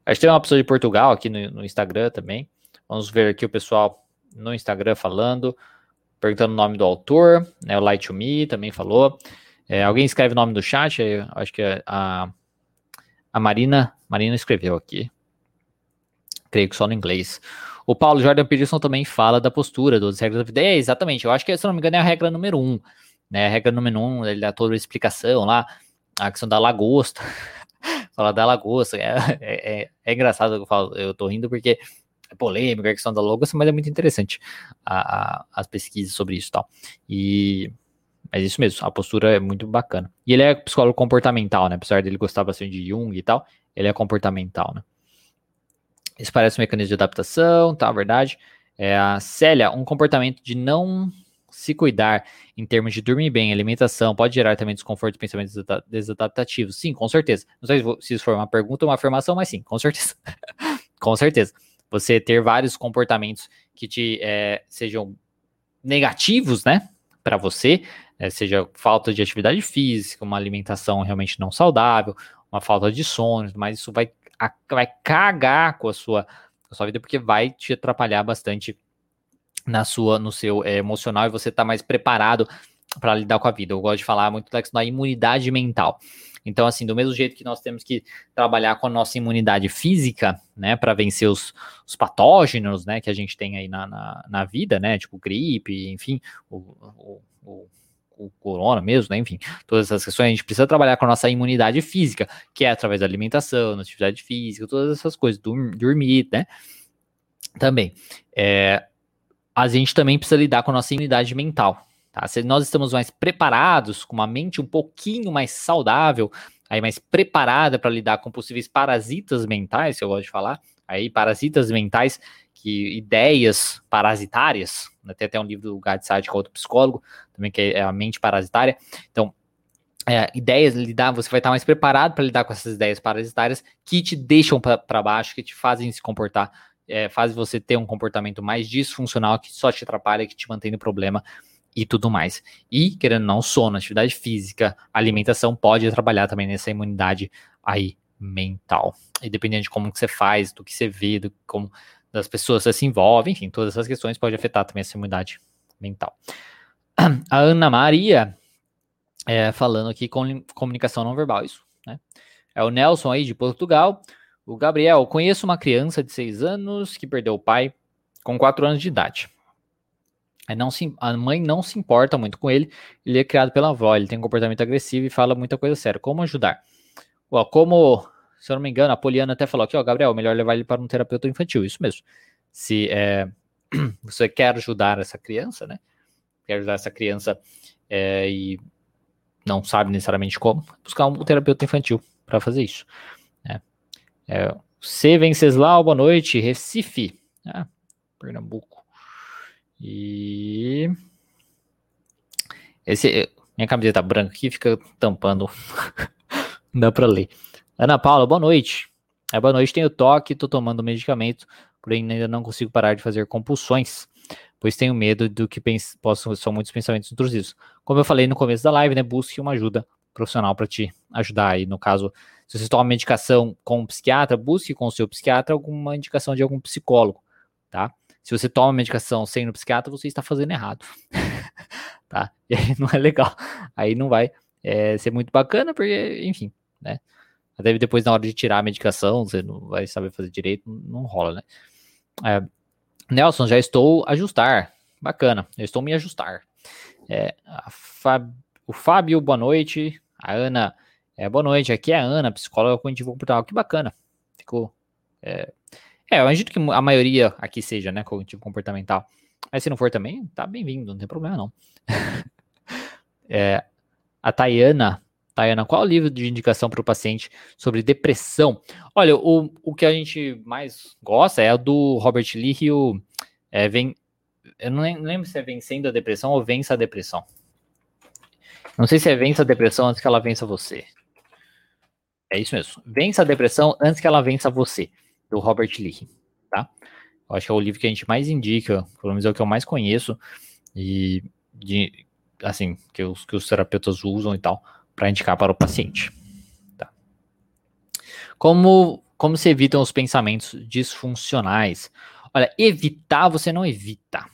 Acho que tem uma pessoa de Portugal aqui no, no, Instagram também. Vamos ver aqui o pessoal no Instagram falando, perguntando o nome do autor, né? O Light to Me também falou. É, alguém escreve o nome do chat? acho que a, a Marina, Marina escreveu aqui. Creio que só no inglês. O Paulo Jordan Peterson também fala da postura, das regras da vida. É, exatamente. Eu acho que, se não me engano, é a regra número um. Né? A regra número um, ele dá toda a explicação lá. A questão da lagosta. fala da lagosta. É, é, é, é, engraçado que eu falo. Eu tô rindo porque é polêmica a questão da lagosta, mas é muito interessante a, a, as pesquisas sobre isso e tal. E mas isso mesmo, a postura é muito bacana. E ele é psicólogo comportamental, né? Apesar dele gostar bastante de Jung e tal, ele é comportamental, né? Isso parece um mecanismo de adaptação, tá? Verdade. É a Célia, um comportamento de não se cuidar em termos de dormir bem, alimentação, pode gerar também desconforto e pensamentos desadaptativos. Sim, com certeza. Não sei se isso for uma pergunta ou uma afirmação, mas sim, com certeza. com certeza. Você ter vários comportamentos que te é, sejam negativos, né, para você, é, seja falta de atividade física, uma alimentação realmente não saudável, uma falta de sono, mas isso vai, vai cagar com a sua, com a sua vida, porque vai te atrapalhar bastante na sua, no seu é, emocional e você tá mais preparado para lidar com a vida. Eu gosto de falar muito da da imunidade mental. Então, assim, do mesmo jeito que nós temos que trabalhar com a nossa imunidade física, né, para vencer os, os, patógenos, né, que a gente tem aí na, na, na vida, né, tipo gripe, enfim, o, o o corona mesmo, né? Enfim, todas essas questões, a gente precisa trabalhar com a nossa imunidade física, que é através da alimentação, da atividade física, todas essas coisas, dormir, né? Também. É, a gente também precisa lidar com a nossa imunidade mental. Tá? Se nós estamos mais preparados, com uma mente um pouquinho mais saudável, aí mais preparada para lidar com possíveis parasitas mentais, que eu gosto de falar, aí parasitas mentais que ideias parasitárias, né? tem até um livro do Gad que é outro psicólogo, também que é a mente parasitária. Então, é, ideias, lidar, você vai estar mais preparado para lidar com essas ideias parasitárias que te deixam para baixo, que te fazem se comportar, é, fazem você ter um comportamento mais disfuncional, que só te atrapalha, que te mantém no problema e tudo mais. E, querendo ou não, sono, atividade física, alimentação pode trabalhar também nessa imunidade aí mental. E dependendo de como que você faz, do que você vê, do como das pessoas se envolve, enfim, todas essas questões pode afetar também essa imunidade mental. A Ana Maria é, falando aqui com comunicação não verbal, isso, né? É o Nelson aí de Portugal. O Gabriel, conheço uma criança de 6 anos que perdeu o pai com 4 anos de idade. É, não se, a mãe não se importa muito com ele, ele é criado pela avó, ele tem um comportamento agressivo e fala muita coisa séria. Como ajudar? Ó, como, se eu não me engano, a Poliana até falou aqui, ó, Gabriel, melhor levar ele para um terapeuta infantil, isso mesmo. Se é, você quer ajudar essa criança, né? Quer ajudar essa criança é, e não sabe necessariamente como, buscar um terapeuta infantil para fazer isso. Né? É, C. Venceslau, boa noite, Recife, ah, Pernambuco. E esse minha camiseta branca aqui fica tampando, não dá para ler. Ana Paula, boa noite. É, boa noite, tenho toque, estou tomando medicamento, porém ainda não consigo parar de fazer compulsões pois tenho medo do que possam são muitos pensamentos intrusivos. Como eu falei no começo da live, né, busque uma ajuda profissional para te ajudar aí. No caso, se você toma medicação com um psiquiatra, busque com o seu psiquiatra alguma indicação de algum psicólogo, tá? Se você toma medicação sem no psiquiatra, você está fazendo errado, tá? E aí não é legal. Aí não vai é, ser muito bacana, porque, enfim, né? Até depois, na hora de tirar a medicação, você não vai saber fazer direito, não rola, né? É, Nelson, já estou ajustar. Bacana, eu estou me ajustar. É, Fab... O Fábio, boa noite. A Ana, é, boa noite. Aqui é a Ana, psicóloga cognitivo comportamental. Que bacana. Ficou. É, é, eu imagino que a maioria aqui seja, né, cognitivo comportamental. Mas se não for também, tá bem-vindo, não tem problema não. é, a Tayana Tayana, qual o livro de indicação para o paciente sobre depressão? Olha, o, o que a gente mais gosta é o do Robert Lee e o. É, vem, eu não lembro se é Vencendo a Depressão ou Vença a Depressão. Não sei se é Vença a Depressão antes que ela vença você. É isso mesmo. Vença a Depressão antes que ela vença você, do Robert Lee, tá? Eu acho que é o livro que a gente mais indica, pelo menos é o que eu mais conheço, e de, assim, que os, que os terapeutas usam e tal para indicar para o paciente. Tá. Como, como se evitam os pensamentos disfuncionais? Olha, evitar você não evita,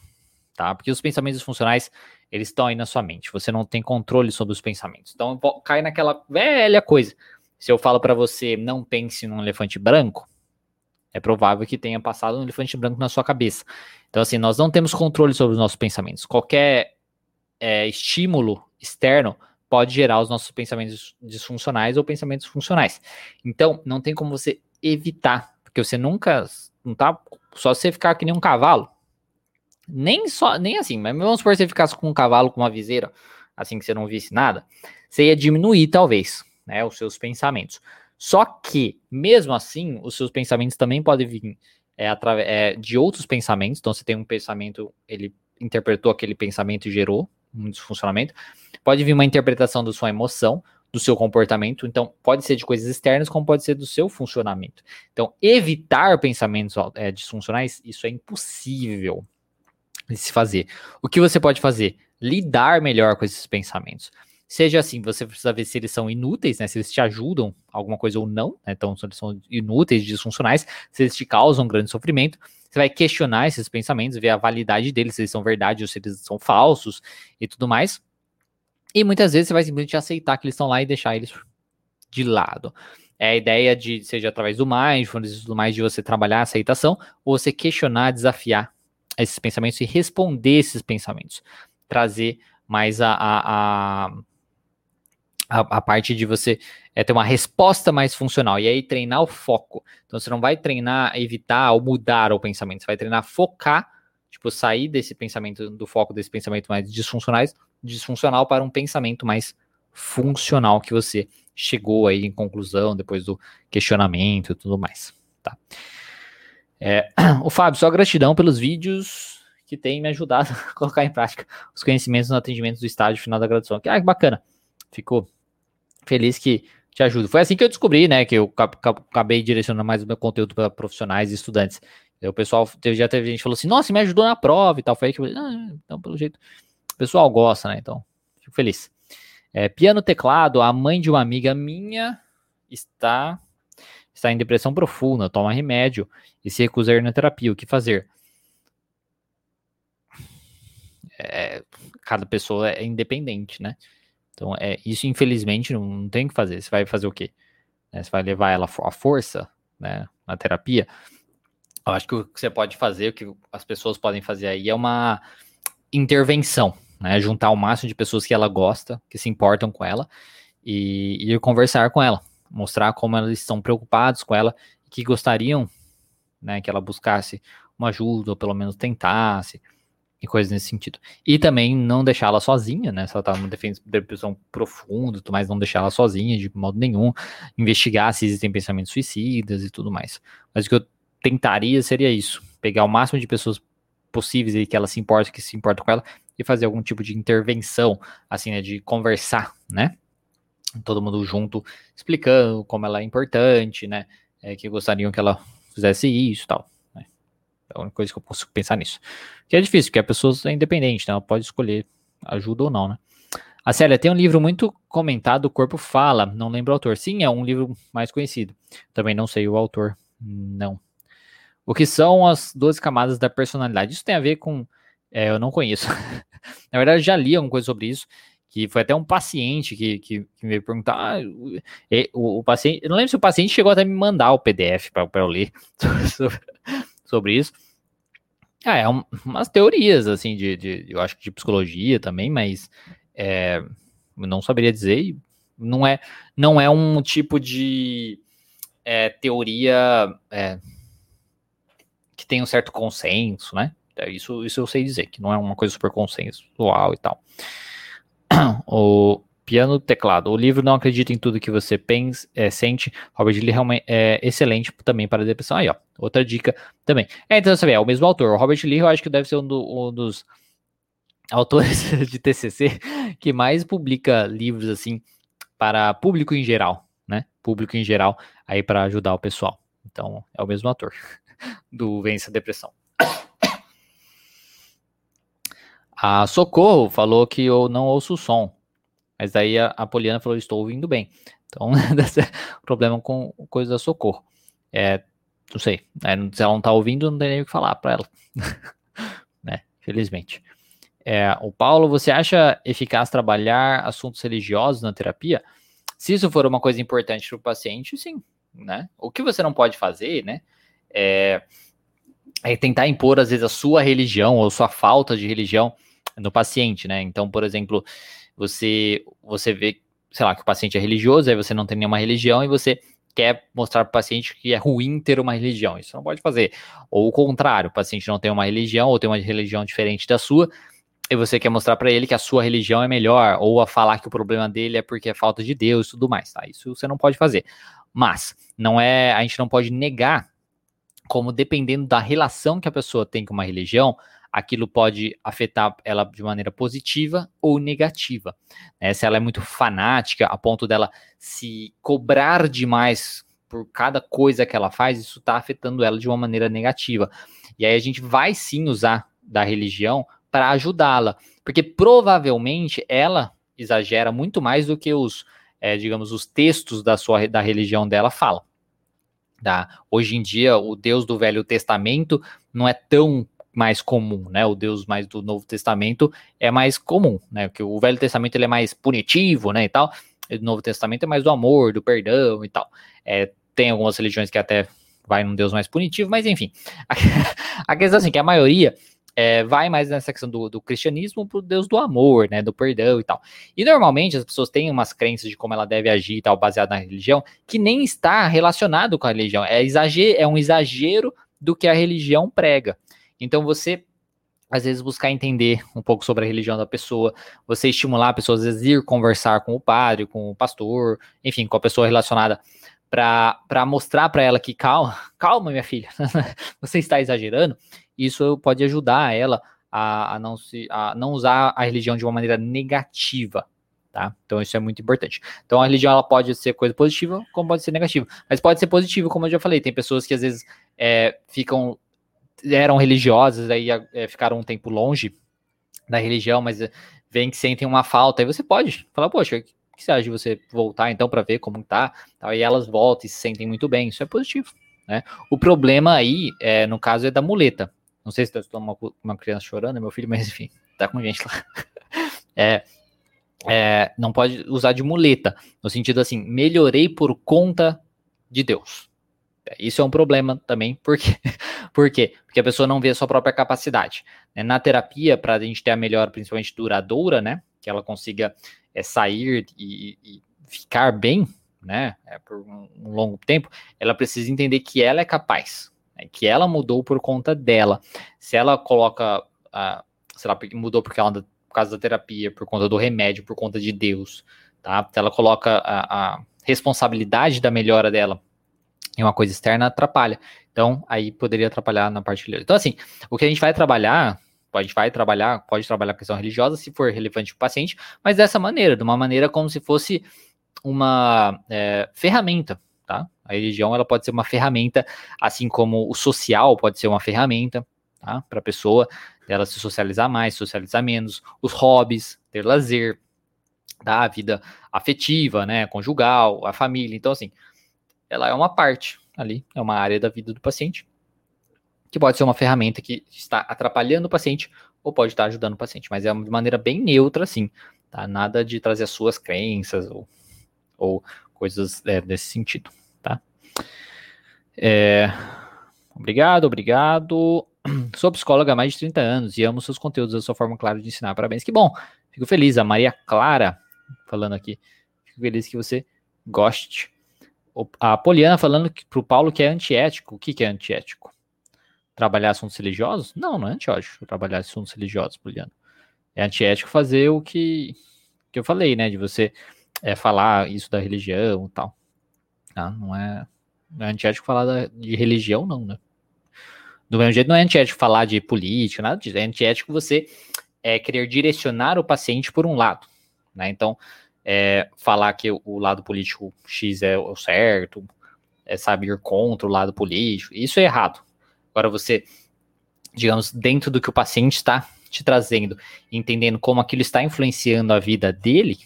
tá? Porque os pensamentos disfuncionais, eles estão aí na sua mente. Você não tem controle sobre os pensamentos. Então, cai naquela velha coisa. Se eu falo para você, não pense num elefante branco, é provável que tenha passado um elefante branco na sua cabeça. Então, assim, nós não temos controle sobre os nossos pensamentos. Qualquer é, estímulo externo pode gerar os nossos pensamentos disfuncionais ou pensamentos funcionais. Então, não tem como você evitar, porque você nunca não tá só você ficar que nem um cavalo. Nem só, nem assim, mas vamos supor que você ficasse com um cavalo com uma viseira, assim que você não visse nada, você ia diminuir talvez, né, os seus pensamentos. Só que, mesmo assim, os seus pensamentos também podem vir é, através é, de outros pensamentos. Então, você tem um pensamento, ele interpretou aquele pensamento e gerou um desfuncionamento. Pode vir uma interpretação da sua emoção, do seu comportamento. Então, pode ser de coisas externas, como pode ser do seu funcionamento. Então, evitar pensamentos é, disfuncionais, isso é impossível de se fazer. O que você pode fazer? Lidar melhor com esses pensamentos. Seja assim, você precisa ver se eles são inúteis, né? Se eles te ajudam alguma coisa ou não, né? Então, se eles são inúteis, disfuncionais, se eles te causam grande sofrimento. Você vai questionar esses pensamentos, ver a validade deles, se eles são verdade ou se eles são falsos e tudo mais. E muitas vezes você vai simplesmente aceitar que eles estão lá e deixar eles de lado. É a ideia de, seja através do mindfulness e tudo mais, de você trabalhar a aceitação, ou você questionar, desafiar esses pensamentos e responder esses pensamentos. Trazer mais a, a, a a, a, parte de você é, ter uma resposta mais funcional. E aí treinar o foco. Então você não vai treinar evitar ou mudar o pensamento, você vai treinar focar, tipo, sair desse pensamento, do foco desse pensamento mais disfuncionais, disfuncional para um pensamento mais funcional que você chegou aí em conclusão depois do questionamento e tudo mais. Tá? É, o Fábio, só gratidão pelos vídeos que tem me ajudado a colocar em prática os conhecimentos no atendimento do estágio final da graduação. Ah, que bacana. Ficou feliz que te ajudo. Foi assim que eu descobri, né, que eu acabei direcionando mais o meu conteúdo para profissionais e estudantes. O pessoal, já teve gente que falou assim, nossa, me ajudou na prova e tal. Foi aí que eu falei, ah, então pelo jeito, o pessoal gosta, né, então fico feliz. É, piano teclado, a mãe de uma amiga minha está está em depressão profunda, toma remédio e se recusa a ir na terapia. O que fazer? É, cada pessoa é independente, né? Então, é, isso infelizmente não, não tem o que fazer. Você vai fazer o quê? Né, você vai levar ela à força, né, na terapia? Eu acho que o que você pode fazer, o que as pessoas podem fazer aí é uma intervenção, né? Juntar o máximo de pessoas que ela gosta, que se importam com ela, e, e conversar com ela, mostrar como elas estão preocupados com ela, que gostariam, né, que ela buscasse uma ajuda, ou pelo menos tentasse, e coisas nesse sentido. E também não deixar ela sozinha, né? Se ela tá numa depressão profunda, mas não deixar ela sozinha de modo nenhum, investigar se existem pensamentos suicidas e tudo mais. Mas o que eu tentaria seria isso: pegar o máximo de pessoas possíveis e que ela se importa, que se importa com ela, e fazer algum tipo de intervenção, assim, né? De conversar, né? Todo mundo junto, explicando como ela é importante, né? É, que gostariam que ela fizesse isso e tal. É a única coisa que eu posso pensar nisso. Que é difícil, porque a pessoa é independente, né? Ela pode escolher ajuda ou não, né? A Célia, tem um livro muito comentado, O Corpo Fala, não lembro o autor. Sim, é um livro mais conhecido. Também não sei o autor, não. O que são as 12 camadas da personalidade? Isso tem a ver com. É, eu não conheço. Na verdade, já li alguma coisa sobre isso, que foi até um paciente que, que, que me perguntar. Ah, o, o, paciente. Eu não lembro se o paciente chegou até me mandar o PDF para eu ler sobre, sobre isso. Ah, é um, umas teorias, assim, de, de, eu acho que de psicologia também, mas é, não saberia dizer. Não é, não é um tipo de é, teoria é, que tem um certo consenso, né? É, isso, isso eu sei dizer, que não é uma coisa super consensual e tal. O, Piano teclado. O livro não acredita em tudo que você pensa, é, sente. Robert Lee realmente é excelente também para depressão. Aí, ó. Outra dica também. É, então você vê, é o mesmo autor. O Robert Lee, eu acho que deve ser um, do, um dos autores de TCC que mais publica livros assim para público em geral, né? Público em geral aí para ajudar o pessoal. Então, é o mesmo autor do Vence a Depressão. A Socorro falou que eu não ouço o som. Mas daí a, a Poliana falou: estou ouvindo bem. Então, problema com coisa da socorro. É, não sei. É, se ela não está ouvindo, não tem nem o que falar para ela. né? Felizmente. É, o Paulo, você acha eficaz trabalhar assuntos religiosos na terapia? Se isso for uma coisa importante para o paciente, sim. Né? O que você não pode fazer, né? É, é tentar impor, às vezes, a sua religião ou sua falta de religião no paciente, né? Então, por exemplo, você, você vê, sei lá, que o paciente é religioso, aí você não tem nenhuma religião e você quer mostrar para o paciente que é ruim ter uma religião. Isso não pode fazer. Ou o contrário, o paciente não tem uma religião ou tem uma religião diferente da sua, e você quer mostrar para ele que a sua religião é melhor, ou a falar que o problema dele é porque é falta de Deus e tudo mais, tá? Isso você não pode fazer. Mas não é, a gente não pode negar como dependendo da relação que a pessoa tem com uma religião, aquilo pode afetar ela de maneira positiva ou negativa. Né? Se ela é muito fanática, a ponto dela se cobrar demais por cada coisa que ela faz, isso está afetando ela de uma maneira negativa. E aí a gente vai sim usar da religião para ajudá-la, porque provavelmente ela exagera muito mais do que os, é, digamos, os textos da sua da religião dela falam. Tá? Hoje em dia, o Deus do Velho Testamento não é tão mais comum, né? O Deus mais do Novo Testamento é mais comum, né? Porque o Velho Testamento ele é mais punitivo, né? E tal. E o Novo Testamento é mais do amor, do perdão e tal. É, tem algumas religiões que até vai num Deus mais punitivo, mas enfim. A, questão é assim, que a maioria é, vai mais nessa questão do, do cristianismo pro Deus do amor, né? Do perdão e tal. E normalmente as pessoas têm umas crenças de como ela deve agir e tal, baseado na religião, que nem está relacionado com a religião. É, exagero, é um exagero do que a religião prega. Então você às vezes buscar entender um pouco sobre a religião da pessoa, você estimular a pessoa às vezes ir conversar com o padre, com o pastor, enfim, com a pessoa relacionada para mostrar para ela que calma, calma minha filha, você está exagerando. Isso pode ajudar ela a, a, não se a não usar a religião de uma maneira negativa, Tá? Então isso é muito importante. Então a religião ela pode ser coisa positiva, como pode ser negativa. Mas pode ser positivo, como eu já falei. Tem pessoas que às vezes é, ficam eram religiosas, aí é, ficaram um tempo longe da religião, mas é, veem que sentem uma falta. Aí você pode falar, poxa, o que você acha de você voltar então para ver como tá? E elas voltam e se sentem muito bem. Isso é positivo. Né? O problema aí, é, no caso, é da muleta. Não sei se está uma, uma criança chorando, é meu filho, mas enfim, tá com gente lá. É, é, não pode usar de muleta, no sentido assim, melhorei por conta de Deus. Isso é um problema também, porque por quê? Porque a pessoa não vê a sua própria capacidade. Né? Na terapia, para a gente ter a melhor, principalmente duradoura, né? Que ela consiga é, sair e, e, ficar bem, né? É, por um, um, longo tempo, ela precisa entender que ela é capaz, né? que ela mudou por conta dela. Se ela coloca, uh, sei lá, mudou porque ela por causa da terapia, por conta do remédio, por conta de Deus, tá? Se ela coloca a, a responsabilidade da melhora dela em uma coisa externa, atrapalha. Então, aí poderia atrapalhar na parte religiosa. Então, assim, o que a gente vai trabalhar, a gente vai trabalhar, pode trabalhar a questão religiosa, se for relevante para o paciente, mas dessa maneira, de uma maneira como se fosse uma é, ferramenta, tá? A religião, ela pode ser uma ferramenta, assim como o social pode ser uma ferramenta, tá? Para a pessoa dela se socializar mais, socializar menos, os hobbies, ter lazer, tá? a vida afetiva, né, conjugal, a família. Então, assim, ela é uma parte ali, é uma área da vida do paciente, que pode ser uma ferramenta que está atrapalhando o paciente ou pode estar ajudando o paciente, mas é de maneira bem neutra, assim, tá? Nada de trazer as suas crenças ou, ou coisas é, desse sentido, tá? É, obrigado, obrigado. Sou psicóloga há mais de 30 anos e amo seus conteúdos, a sua forma clara de ensinar. Parabéns, que bom. Fico feliz. A Maria Clara falando aqui. Fico feliz que você goste. A Poliana falando que, pro Paulo que é antiético. O que, que é antiético? Trabalhar assuntos religiosos? Não, não é antiético trabalhar assuntos religiosos, Poliana. É antiético fazer o que, que eu falei, né? De você é, falar isso da religião e tal. Tá? Não, é, não é antiético falar da, de religião, não, né? Do mesmo jeito, não é antiético falar de política, nada disso. É antiético você é, querer direcionar o paciente por um lado. Né? Então, é, falar que o, lado político X é o certo, é saber contra o lado político, isso é errado. Agora, você, digamos, dentro do que o paciente está te trazendo, entendendo como aquilo está influenciando a vida dele,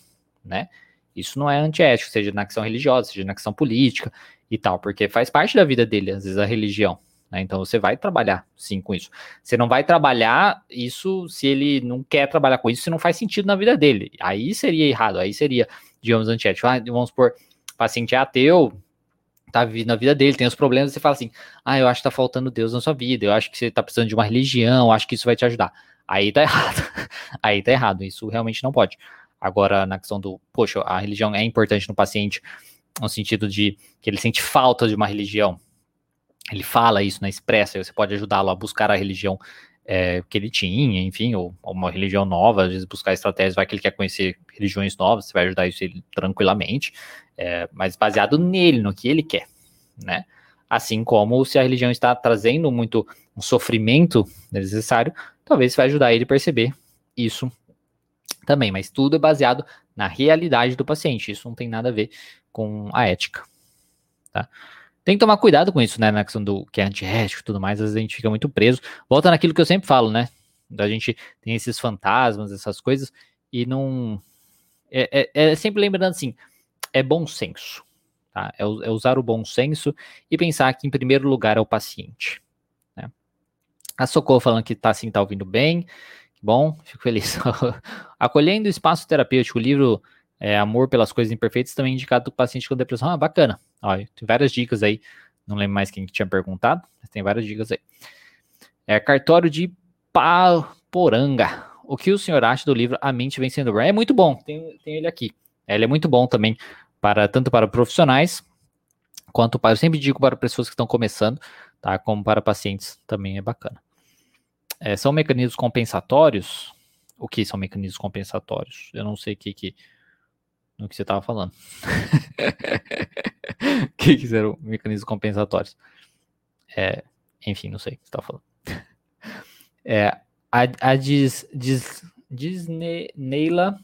né? Isso não é antiético, seja na questão religiosa, seja na questão política e tal, porque faz parte da vida dele, às vezes, a religião. Né? Então você vai trabalhar sim com isso. Você não vai trabalhar isso se ele não quer trabalhar com isso, se não faz sentido na vida dele. Aí seria errado, aí seria, digamos, antiético. Ah, vamos supor, paciente é ateu, tá vivendo a vida dele, tem os problemas, você fala assim: ah, eu acho que tá faltando Deus na sua vida, eu acho que você tá precisando de uma religião, eu acho que isso vai te ajudar. Aí tá errado. aí tá errado, isso realmente não pode. Agora, na questão do, poxa, a religião é importante no paciente, no sentido de que ele sente falta de uma religião, ele fala isso na expressa, você pode ajudá-lo a buscar a religião é, que ele tinha, enfim, ou, ou, uma religião nova, às vezes buscar estratégias, vai que ele quer conhecer religiões novas, você vai ajudar isso ele tranquilamente, é, mas baseado nele, no que ele quer, né? Assim como se a religião está trazendo muito um sofrimento necessário, talvez você vai ajudar ele a perceber isso também, mas tudo é baseado na realidade do paciente, isso não tem nada a ver com a ética, tá? Tem que tomar cuidado com isso, né? Na questão do que é antiético e tudo mais, às vezes a gente fica muito preso. Volta naquilo que eu sempre falo, né? A gente tem esses fantasmas, essas coisas, e não. É, é, é sempre lembrando assim: é bom senso. Tá? É, é, usar o bom senso e pensar que, em primeiro lugar, é o paciente. Né? A Socorro falando que tá assim, tá ouvindo bem. Bom, fico feliz. Acolhendo o espaço terapêutico, o livro é, Amor pelas Coisas Imperfeitas, também indicado do paciente com depressão. Ah, bacana. Olha, tem várias dicas aí. Não lembro mais quem tinha perguntado, mas tem várias dicas aí. É cartório de Paporanga. O que o senhor acha do livro A Mente Vencendo É muito bom, tem, tem ele aqui. Ele é muito bom também, para tanto para profissionais, quanto para. Eu sempre digo para pessoas que estão começando, tá? Como para pacientes também é bacana. É, são mecanismos compensatórios. O que são mecanismos compensatórios? Eu não sei o que, que no que você estava falando. que quiseram mecanismos compensatórios. É, enfim, não sei o que você estava falando. É, a, a Dis, Dis, Disney, Neila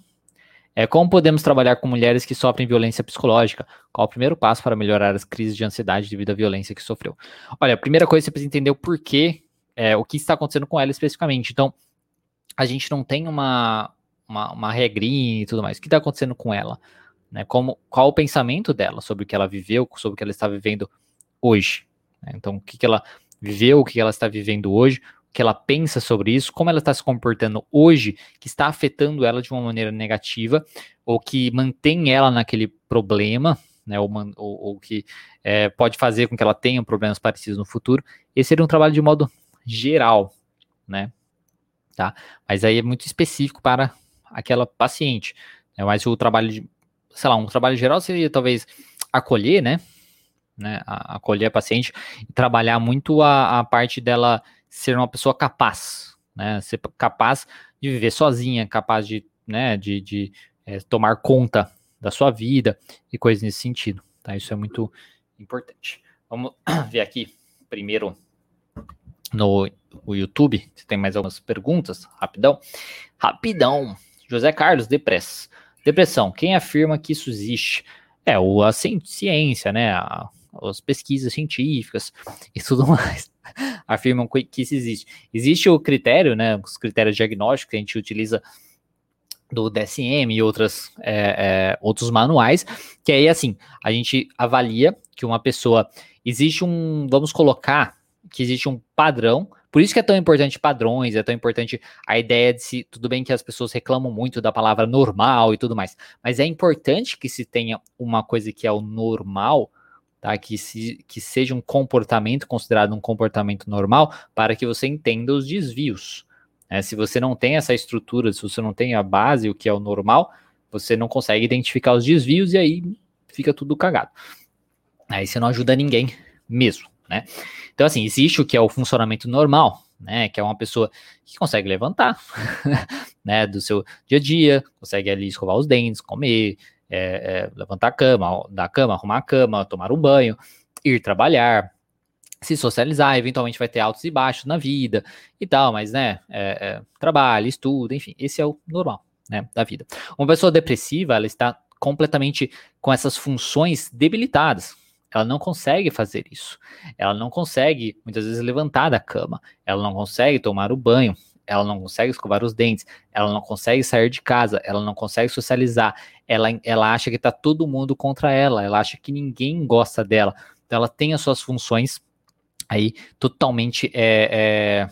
É, como podemos trabalhar com mulheres que sofrem violência psicológica? Qual o primeiro passo para melhorar as crises de ansiedade devido à violência que sofreu? Olha, a primeira coisa você precisa entender o porquê, é, o que está acontecendo com ela especificamente. Então, a gente não tem uma, uma, uma regrinha e tudo mais. O que está acontecendo com ela? Né? Como, qual o pensamento dela sobre o que ela viveu, sobre o que ela está vivendo hoje? Né? Então, o que, que ela viveu, o que ela está vivendo hoje, que ela pensa sobre isso, como ela está se comportando hoje, que está afetando ela de uma maneira negativa, ou que mantém ela naquele problema, né, ou, ou, ou que é, pode fazer com que ela tenha problemas parecidos no futuro. Esse seria um trabalho de modo geral, né? Tá? Mas aí é muito específico para aquela paciente. Né? Mas o trabalho de, sei lá, um trabalho geral seria talvez acolher, né? né? acolher a paciente e trabalhar muito a, a parte dela ser uma pessoa capaz, né? Ser capaz de viver sozinha, capaz de, né, de, de é, tomar conta da sua vida e coisas nesse sentido, tá? Isso é muito importante. Vamos ver aqui primeiro no, no YouTube, se tem mais algumas perguntas, rapidão. Rapidão. José Carlos, depressa. Depressão, quem afirma que isso existe? É, o, a ciência, né? A, as pesquisas científicas e tudo mais afirmam que isso existe. Existe o critério, né, os critérios diagnósticos que a gente utiliza do DSM e outras, é, é, outros manuais, que aí, assim, a gente avalia que uma pessoa, existe um, vamos colocar que existe um padrão, por isso que é tão importante padrões, é tão importante a ideia de se, tudo bem que as pessoas reclamam muito da palavra normal e tudo mais, mas é importante que se tenha uma coisa que é o normal, tá? Que, se, que seja um comportamento considerado um comportamento normal para que você entenda os desvios. Né? Se você não tem essa estrutura, se você não tem a base, o que é o normal, você não consegue identificar os desvios e aí fica tudo cagado. Aí você não ajuda ninguém mesmo, né? Então, assim, existe o que é o funcionamento normal, né? Que é uma pessoa que consegue levantar, né? Do seu dia a dia, consegue ali escovar os dentes, comer, é, é, levantar a cama, da cama, arrumar a cama, tomar um banho, ir trabalhar, se socializar, eventualmente vai ter altos e baixos na vida e tal, mas né, é, é, trabalho, enfim, esse é o normal, né, da vida. Uma pessoa depressiva, ela está completamente com essas funções debilitadas. Ela não consegue fazer isso. Ela não consegue, muitas vezes, levantar da cama. Ela não consegue tomar o banho ela não consegue escovar os dentes, ela não consegue sair de casa, ela não consegue socializar, ela, ela acha que está todo mundo contra ela, ela acha que ninguém gosta dela. Então ela tem as suas funções aí totalmente é, é,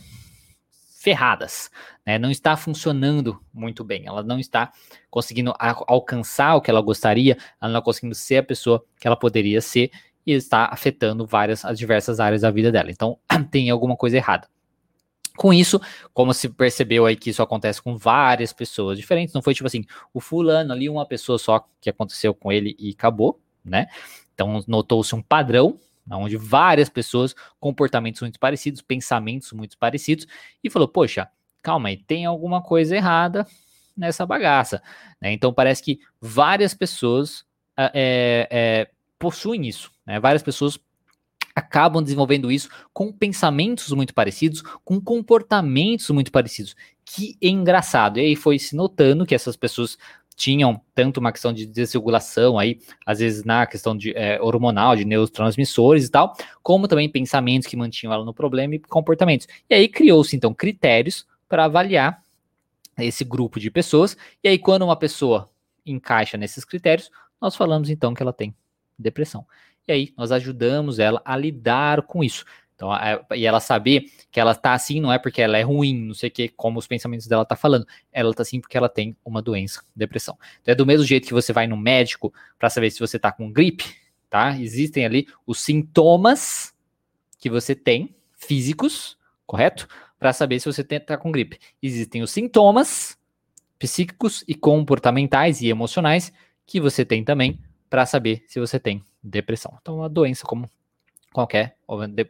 ferradas, né? não está funcionando muito bem, ela não está conseguindo alcançar o que ela gostaria, ela não está conseguindo ser a pessoa que ela poderia ser e está afetando várias, as diversas áreas da vida dela. Então tem alguma coisa errada. Com isso, como se percebeu aí que isso acontece com várias pessoas diferentes, não foi tipo assim, o fulano ali, uma pessoa só que aconteceu com ele e acabou, né? Então notou-se um padrão, onde várias pessoas, comportamentos muito parecidos, pensamentos muito parecidos, e falou, poxa, calma aí, tem alguma coisa errada nessa bagaça, né? Então parece que várias pessoas é, é, possuem isso, né? Várias pessoas acabam desenvolvendo isso com pensamentos muito parecidos, com comportamentos muito parecidos. Que engraçado. E aí foi se notando que essas pessoas tinham tanto uma questão de desregulação aí, às vezes na questão de é, hormonal, de neurotransmissores e tal, como também pensamentos que mantinham ela no problema e comportamentos. E aí criou-se então critérios para avaliar esse grupo de pessoas. E aí quando uma pessoa encaixa nesses critérios, nós falamos então que ela tem depressão. E aí nós ajudamos ela a lidar com isso. Então, é, e ela saber que ela tá assim não é porque ela é ruim, não sei o que, como os pensamentos dela tá falando. Ela tá assim porque ela tem uma doença, depressão. Então, é do mesmo jeito que você vai no médico para saber se você tá com gripe, tá? Existem ali os sintomas que você tem, físicos, correto? Para saber se você tá com gripe. Existem os sintomas psíquicos e comportamentais e emocionais que você tem também para saber se você tem depressão. Então, uma doença como qualquer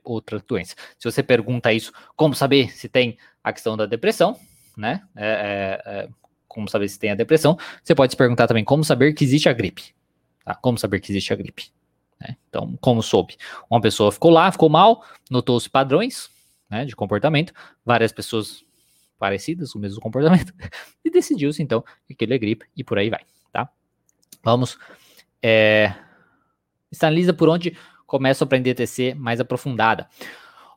outra doença. Se você pergunta isso, como saber se tem a questão da depressão, né? É, é, é, como saber se tem a depressão, você pode se perguntar também como saber que existe a gripe. Tá? Como saber que existe a gripe. Né? Então, como soube? Uma pessoa ficou lá, ficou mal, notou-se padrões né, de comportamento, várias pessoas parecidas, o mesmo comportamento, e decidiu-se então que aquele é gripe e por aí vai. tá? Vamos. É, Sinaliza por onde começo a aprender TC mais aprofundada.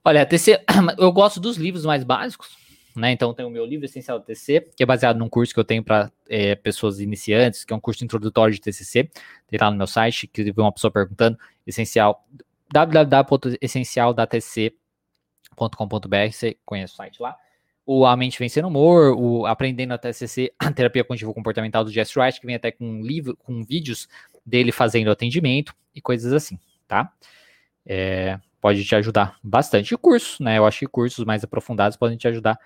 Olha, TC, eu gosto dos livros mais básicos, né? Então tem o meu livro Essencial do TC, que é baseado num curso que eu tenho para é, pessoas iniciantes, que é um curso introdutório de TCC. Tem lá no meu site, que veio uma pessoa perguntando, essencial www.essencialdatc.com.br, você conhece o site lá. O A Mente Vencendo Humor, o Aprendendo a TCC, a Terapia Cognitivo Comportamental do Jess Wright, que vem até com livro, com vídeos dele fazendo atendimento e coisas assim, tá? É, pode te ajudar bastante. E curso, né? Eu acho que cursos mais aprofundados podem te ajudar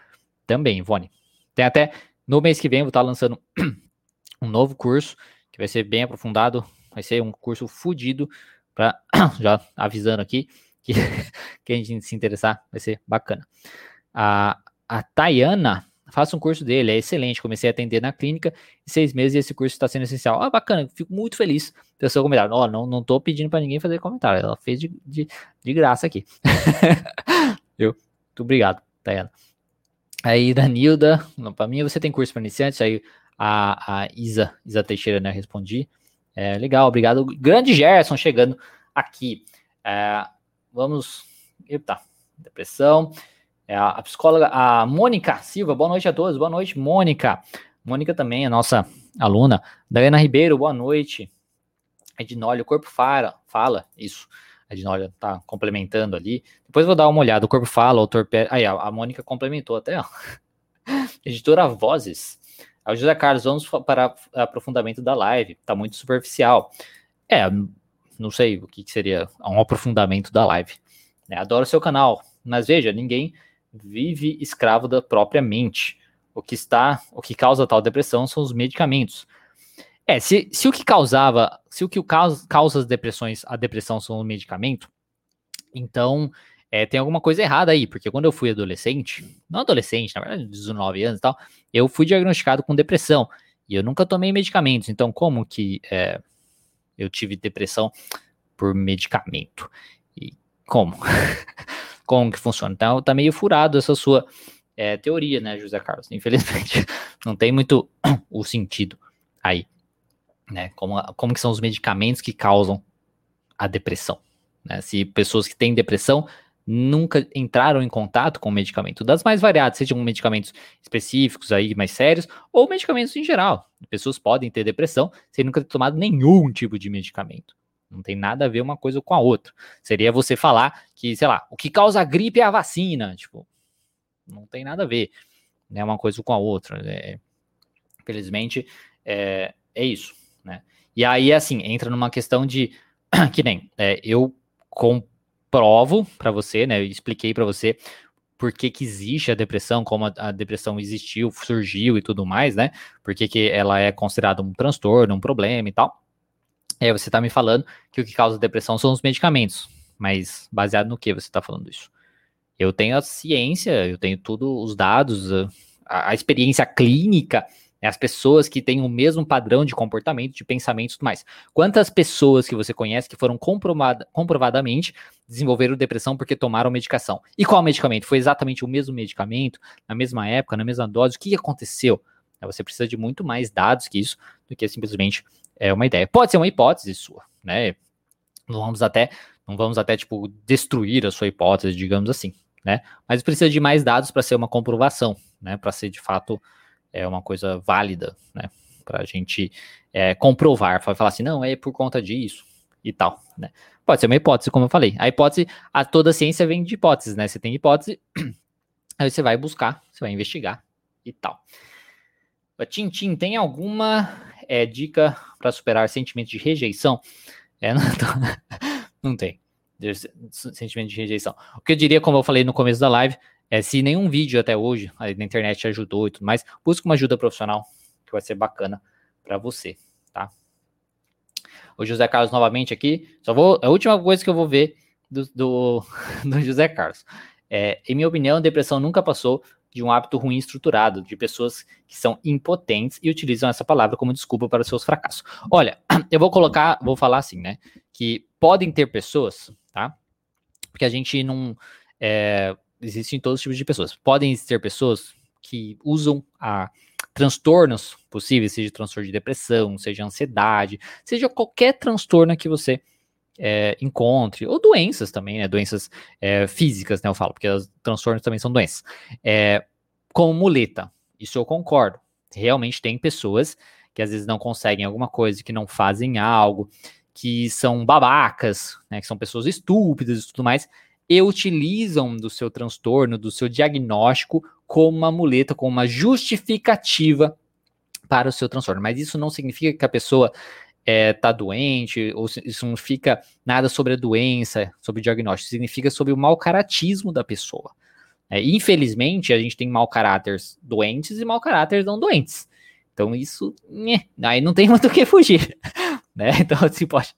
também, Ivone. Tem até, no mês que vem, vou estar lançando um novo curso, que vai ser bem aprofundado, vai ser um curso fudido, para já avisando aqui, que quem se interessar vai ser bacana. A, a Tayana faça um curso dele, é excelente. Comecei a atender na clínica em seis meses e esse curso está sendo essencial. Ah, bacana, fico muito feliz seu comentário. Oh, não, não tô pedindo para ninguém fazer comentário, ela fez de, de, de graça aqui. Viu? Muito obrigado, Tayana. Aí, Danilda, para mim você tem curso para iniciantes, aí a, a Isa, Isa Teixeira, né, respondi. É, legal, obrigado. Grande Gerson chegando aqui. É, vamos. Eita, depressão. É a, psicóloga, a Mônica Silva, boa noite a todos, boa noite, Mônica. Mônica também é nossa aluna. Daiana Ribeiro, boa noite. Ednólio, o corpo fala, fala, isso. Ednólio tá complementando ali. Depois vou dar uma olhada, o corpo fala, o autor... Aí, a, a Mônica complementou até, ó. Editora Vozes. O José Carlos, vamos para aprofundamento da live, tá muito superficial. É, não sei o que, que seria um aprofundamento da live. É, adoro seu canal, mas veja, ninguém vive escravo da própria mente. O que está, o que causa tal depressão são os medicamentos. É, se, se o que causava, se o que causa, causa as depressões, a depressão são o medicamento, então é, tem alguma coisa errada aí, porque quando eu fui adolescente, não adolescente, na verdade, 19 anos e tal, eu fui diagnosticado com depressão e eu nunca tomei medicamentos. Então, como que é, eu tive depressão por medicamento? E como? como que funciona. Então tá meio furado essa sua é, teoria, né, José Carlos? Infelizmente, não tem muito o sentido aí, né? Como, como que são os medicamentos que causam a depressão, né? Se pessoas que têm depressão nunca entraram em contato com medicamento, das mais variadas, sejam medicamentos específicos aí, mais sérios, ou medicamentos em geral. Pessoas podem ter depressão sem nunca ter tomado nenhum tipo de medicamento. Não tem nada a ver uma coisa com a outra. Seria você falar que, sei lá, o que causa gripe é a vacina. Tipo, não tem nada a ver. Né, uma coisa com a outra. É, infelizmente, é, é isso. Né? E aí, assim, entra numa questão de. Que nem é, eu comprovo para você, né? Eu expliquei para você por que, que existe a depressão, como a, a, depressão existiu, surgiu e tudo mais, né? Por que, que ela é considerada um transtorno, um problema e tal. É, você está me falando que o que causa depressão são os medicamentos, mas baseado no que você está falando isso? Eu tenho a ciência, eu tenho tudo, os dados, a, a experiência clínica, né, as pessoas que têm o mesmo padrão de comportamento, de pensamento e tudo mais. Quantas pessoas que você conhece que foram comprovada, comprovadamente desenvolveram depressão porque tomaram medicação? E qual medicamento? Foi exatamente o mesmo medicamento, na mesma época, na mesma dose? O que aconteceu? Você precisa de muito mais dados que isso do que simplesmente é uma ideia. Pode ser uma hipótese sua, né? Não vamos até, não vamos até tipo destruir a sua hipótese, digamos assim, né? Mas precisa de mais dados para ser uma comprovação, né? Para ser de fato é uma coisa válida, né? Para a gente é, comprovar, falar assim, não é por conta disso e tal, né? Pode ser uma hipótese, como eu falei. A hipótese, a toda a ciência vem de hipóteses, né? Você tem hipótese, aí você vai buscar, você vai investigar e tal. Tintim, tem alguma é, dica para superar sentimentos de rejeição? É, não, não tem. Sentimento de rejeição. O que eu diria, como eu falei no começo da live, é se nenhum vídeo até hoje na internet te ajudou e tudo mais, busque uma ajuda profissional, que vai ser bacana para você, tá? O José Carlos novamente aqui. Só vou. A última coisa que eu vou ver do, do, do José Carlos. É, em minha opinião, depressão nunca passou de um hábito ruim estruturado, de pessoas que são impotentes e utilizam essa palavra como desculpa para os seus fracassos. Olha, eu vou colocar, vou falar assim, né? Que podem ter pessoas, tá? Porque a gente não. É, existem todos os tipos de pessoas. Podem ter pessoas que usam a transtornos possíveis, seja transtorno de depressão, seja ansiedade, seja qualquer transtorno que você é, encontre, ou doenças também, né? Doenças é, físicas, né? Eu falo, porque os transtornos também são doenças. É, como muleta, isso eu concordo. Realmente tem pessoas que às vezes não conseguem alguma coisa, que não fazem algo, que são babacas, né? Que são pessoas estúpidas e tudo mais, e utilizam do seu transtorno, do seu diagnóstico, como uma muleta, como uma justificativa para o seu transtorno. Mas isso não significa que a pessoa é, tá doente, ou isso não fica nada sobre a doença, sobre o diagnóstico, significa sobre o mau caratismo da pessoa. É, infelizmente, a gente tem mau caráteres doentes e mau caráteres não doentes. Então, isso, né, aí não tem muito o que fugir, né? Então, assim, pode,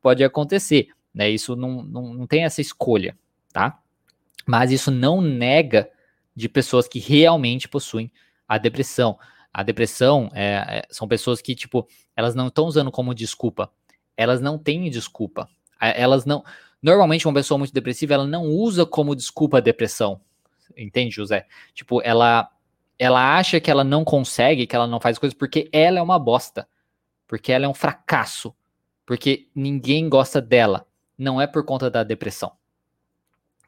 pode acontecer, né? Isso não, não, não tem essa escolha, tá? Mas isso não nega de pessoas que realmente possuem a depressão. A depressão é, é, são pessoas que, tipo, elas não estão usando como desculpa. Elas não têm desculpa. Elas não. Normalmente, uma pessoa muito depressiva, ela não usa como desculpa a depressão. Entende, José? Tipo, ela, ela acha que ela não consegue, que ela não faz coisas porque ela é uma bosta. Porque ela é um fracasso. Porque ninguém gosta dela. Não é por conta da depressão.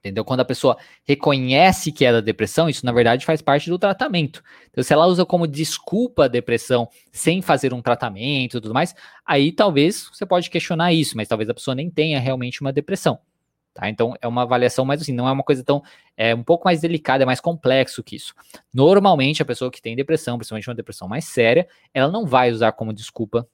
Entendeu? Quando a pessoa reconhece que é da depressão, isso na verdade faz parte do tratamento. Então, se ela usa como desculpa a depressão sem fazer um tratamento e tudo mais, aí talvez você pode questionar isso, mas talvez a pessoa nem tenha realmente uma depressão. Tá? Então, é uma avaliação mais assim, não é uma coisa tão. É um pouco mais delicada, é mais complexo que isso. Normalmente, a pessoa que tem depressão, principalmente uma depressão mais séria, ela não vai usar como desculpa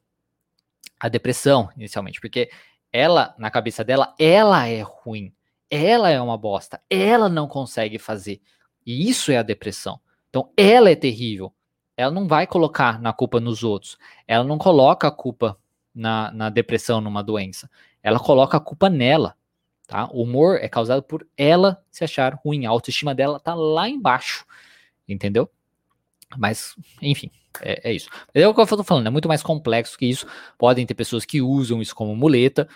a depressão, inicialmente, porque ela, na cabeça dela, ela é ruim ela é uma bosta, ela não consegue fazer. E isso é a depressão. Então, ela é terrível. Ela não vai colocar na culpa nos outros. Ela não coloca a culpa na, na depressão, numa doença. Ela coloca a culpa nela. Tá? O humor é causado por ela se achar ruim. A autoestima dela tá lá embaixo. Entendeu? Mas, enfim, é, é isso. É o que eu tô falando, é muito mais complexo que isso. Podem ter pessoas que usam isso como muleta,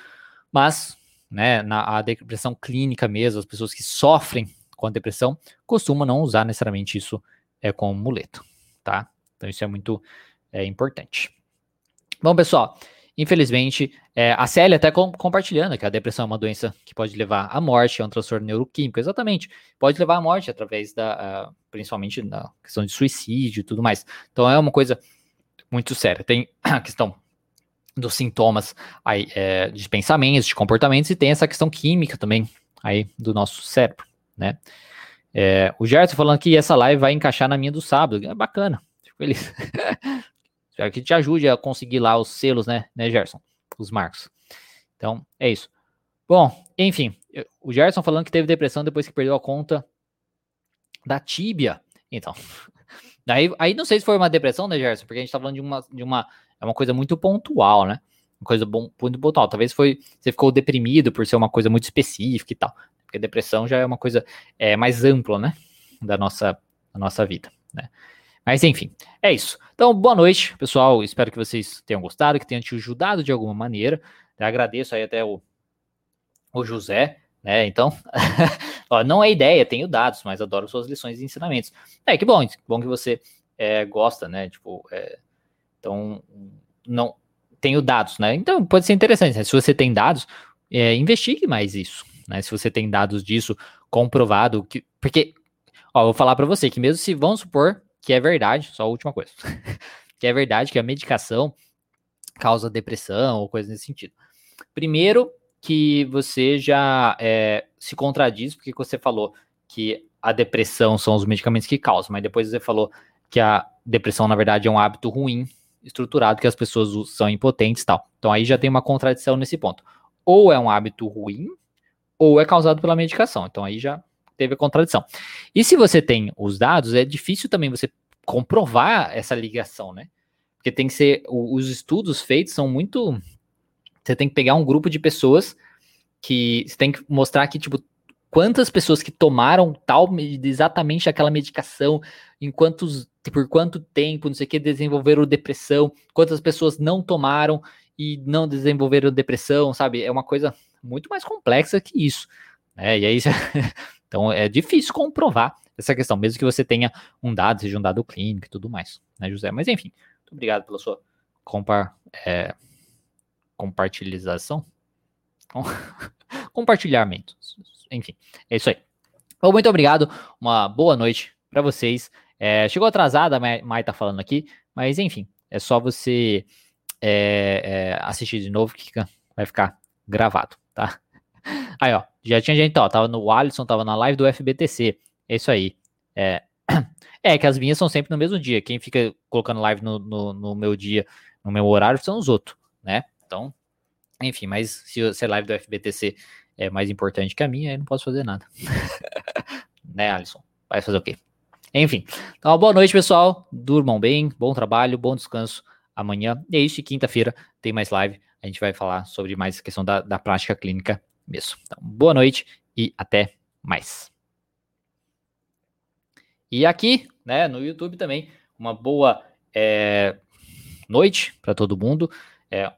mas né, na a depressão clínica mesmo, as pessoas que sofrem com a depressão costumam não usar necessariamente isso é, como muleto, tá? Então isso é muito é, importante. Bom, pessoal, infelizmente, é, a Célia até com, compartilhando que a depressão é uma doença que pode levar à morte, é um transtorno neuroquímico, exatamente. Pode levar à morte através da, uh, principalmente da questão de suicídio e tudo mais. Então é uma coisa muito séria. Tem a questão dos sintomas aí, é, de pensamentos, de comportamentos, e tem essa questão química também aí do nosso cérebro, né? É, o Gerson falando que essa live vai encaixar na minha do sábado. É bacana. Fico feliz. Espero que te ajude a conseguir lá os selos, né, né, Gerson? Os marcos. Então, é isso. Bom, enfim, o Gerson falando que teve depressão depois que perdeu a conta da Tíbia. Então, aí, aí não sei se foi uma depressão, né, Gerson? Porque a gente tá falando de uma, de uma é uma coisa muito pontual, né? Uma coisa bom, muito pontual. Talvez foi você ficou deprimido por ser uma coisa muito específica e tal. Porque depressão já é uma coisa é, mais ampla, né? Da nossa, da nossa vida, né? Mas enfim, é isso. Então, boa noite, pessoal. Espero que vocês tenham gostado, que tenham te ajudado de alguma maneira. Eu agradeço aí até o, o José, né? Então, ó, não é ideia, tenho dados, mas adoro suas lições e ensinamentos. É, que bom, que bom que você é, gosta, né? Tipo, é, então, não tenho dados, né? Então, pode ser interessante. Né? Se você tem dados, é, investigue mais isso, né? Se você tem dados disso comprovado, que, porque, ó, vou falar para você que mesmo se vamos supor que é verdade, só a última coisa, que é verdade que a medicação causa depressão ou coisa nesse sentido. Primeiro, que você já é, se contradiz, porque você falou que a depressão são os medicamentos que causam, mas depois você falou que a depressão, na verdade, é um hábito ruim estruturado que as pessoas são impotentes e tal. Então aí já tem uma contradição nesse ponto. Ou é um hábito ruim, ou é causado pela medicação. Então aí já teve a contradição. E se você tem os dados, é difícil também você comprovar essa ligação, né? Porque tem que ser. Os estudos feitos são muito. Você tem que pegar um grupo de pessoas que. Você tem que mostrar que, tipo, quantas pessoas que tomaram tal exatamente aquela medicação, em quantos, por quanto tempo, não sei o que, desenvolveram depressão, quantas pessoas não tomaram e não desenvolveram depressão, sabe? É uma coisa muito mais complexa que isso. Né? E aí, então é difícil comprovar essa questão, mesmo que você tenha um dado, seja um dado clínico e tudo mais, né, José? Mas enfim, Muito obrigado pela sua compa é, compartilhação. Compartilhamento. Enfim, é isso aí. Muito obrigado. Uma boa noite para vocês. É, chegou atrasada, a Mai tá falando aqui, mas enfim, é só você é, é, assistir de novo que vai ficar gravado, tá? Aí, ó, já tinha gente, ó, tava no Alisson, tava na live do FBTC. É isso aí. É, é que as minhas são sempre no mesmo dia. Quem fica colocando live no, no, no meu dia, no meu horário, são os outros, né? Então, enfim, mas se, se a live do FBTC é mais importante que a minha, eu não posso fazer nada. né, Alisson? Vai fazer o quê? Enfim, então boa noite, pessoal. Durmam bem, bom trabalho, bom descanso amanhã. E é isso, quinta-feira tem mais live. A gente vai falar sobre mais a questão da, da prática clínica mesmo. Então, boa noite e até mais. E aqui, né, no YouTube também, uma boa é, noite para todo mundo. É,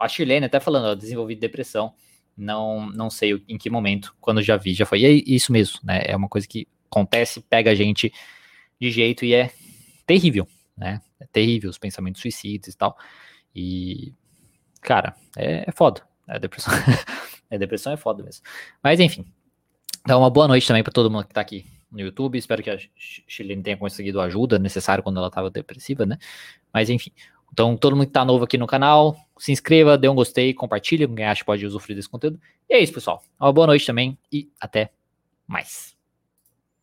a Chilene até falando, ó, desenvolvi depressão. Não, não sei em que momento, quando já vi, já foi. E é isso mesmo, né? É uma coisa que acontece, pega a gente de jeito e é terrível, né? É terrível os pensamentos suicidas e tal. E, cara, é, é foda. É depressão. é depressão é foda mesmo. Mas enfim. Então, uma boa noite também para todo mundo que tá aqui no YouTube. Espero que a Chilene tenha conseguido a ajuda necessária quando ela estava depressiva, né? Mas enfim. Então, todo mundo que tá novo aqui no canal, se inscreva, dê um gostei, compartilhe com quem acha que pode usufruir desse conteúdo. E é isso, pessoal. Uma boa noite também e até mais.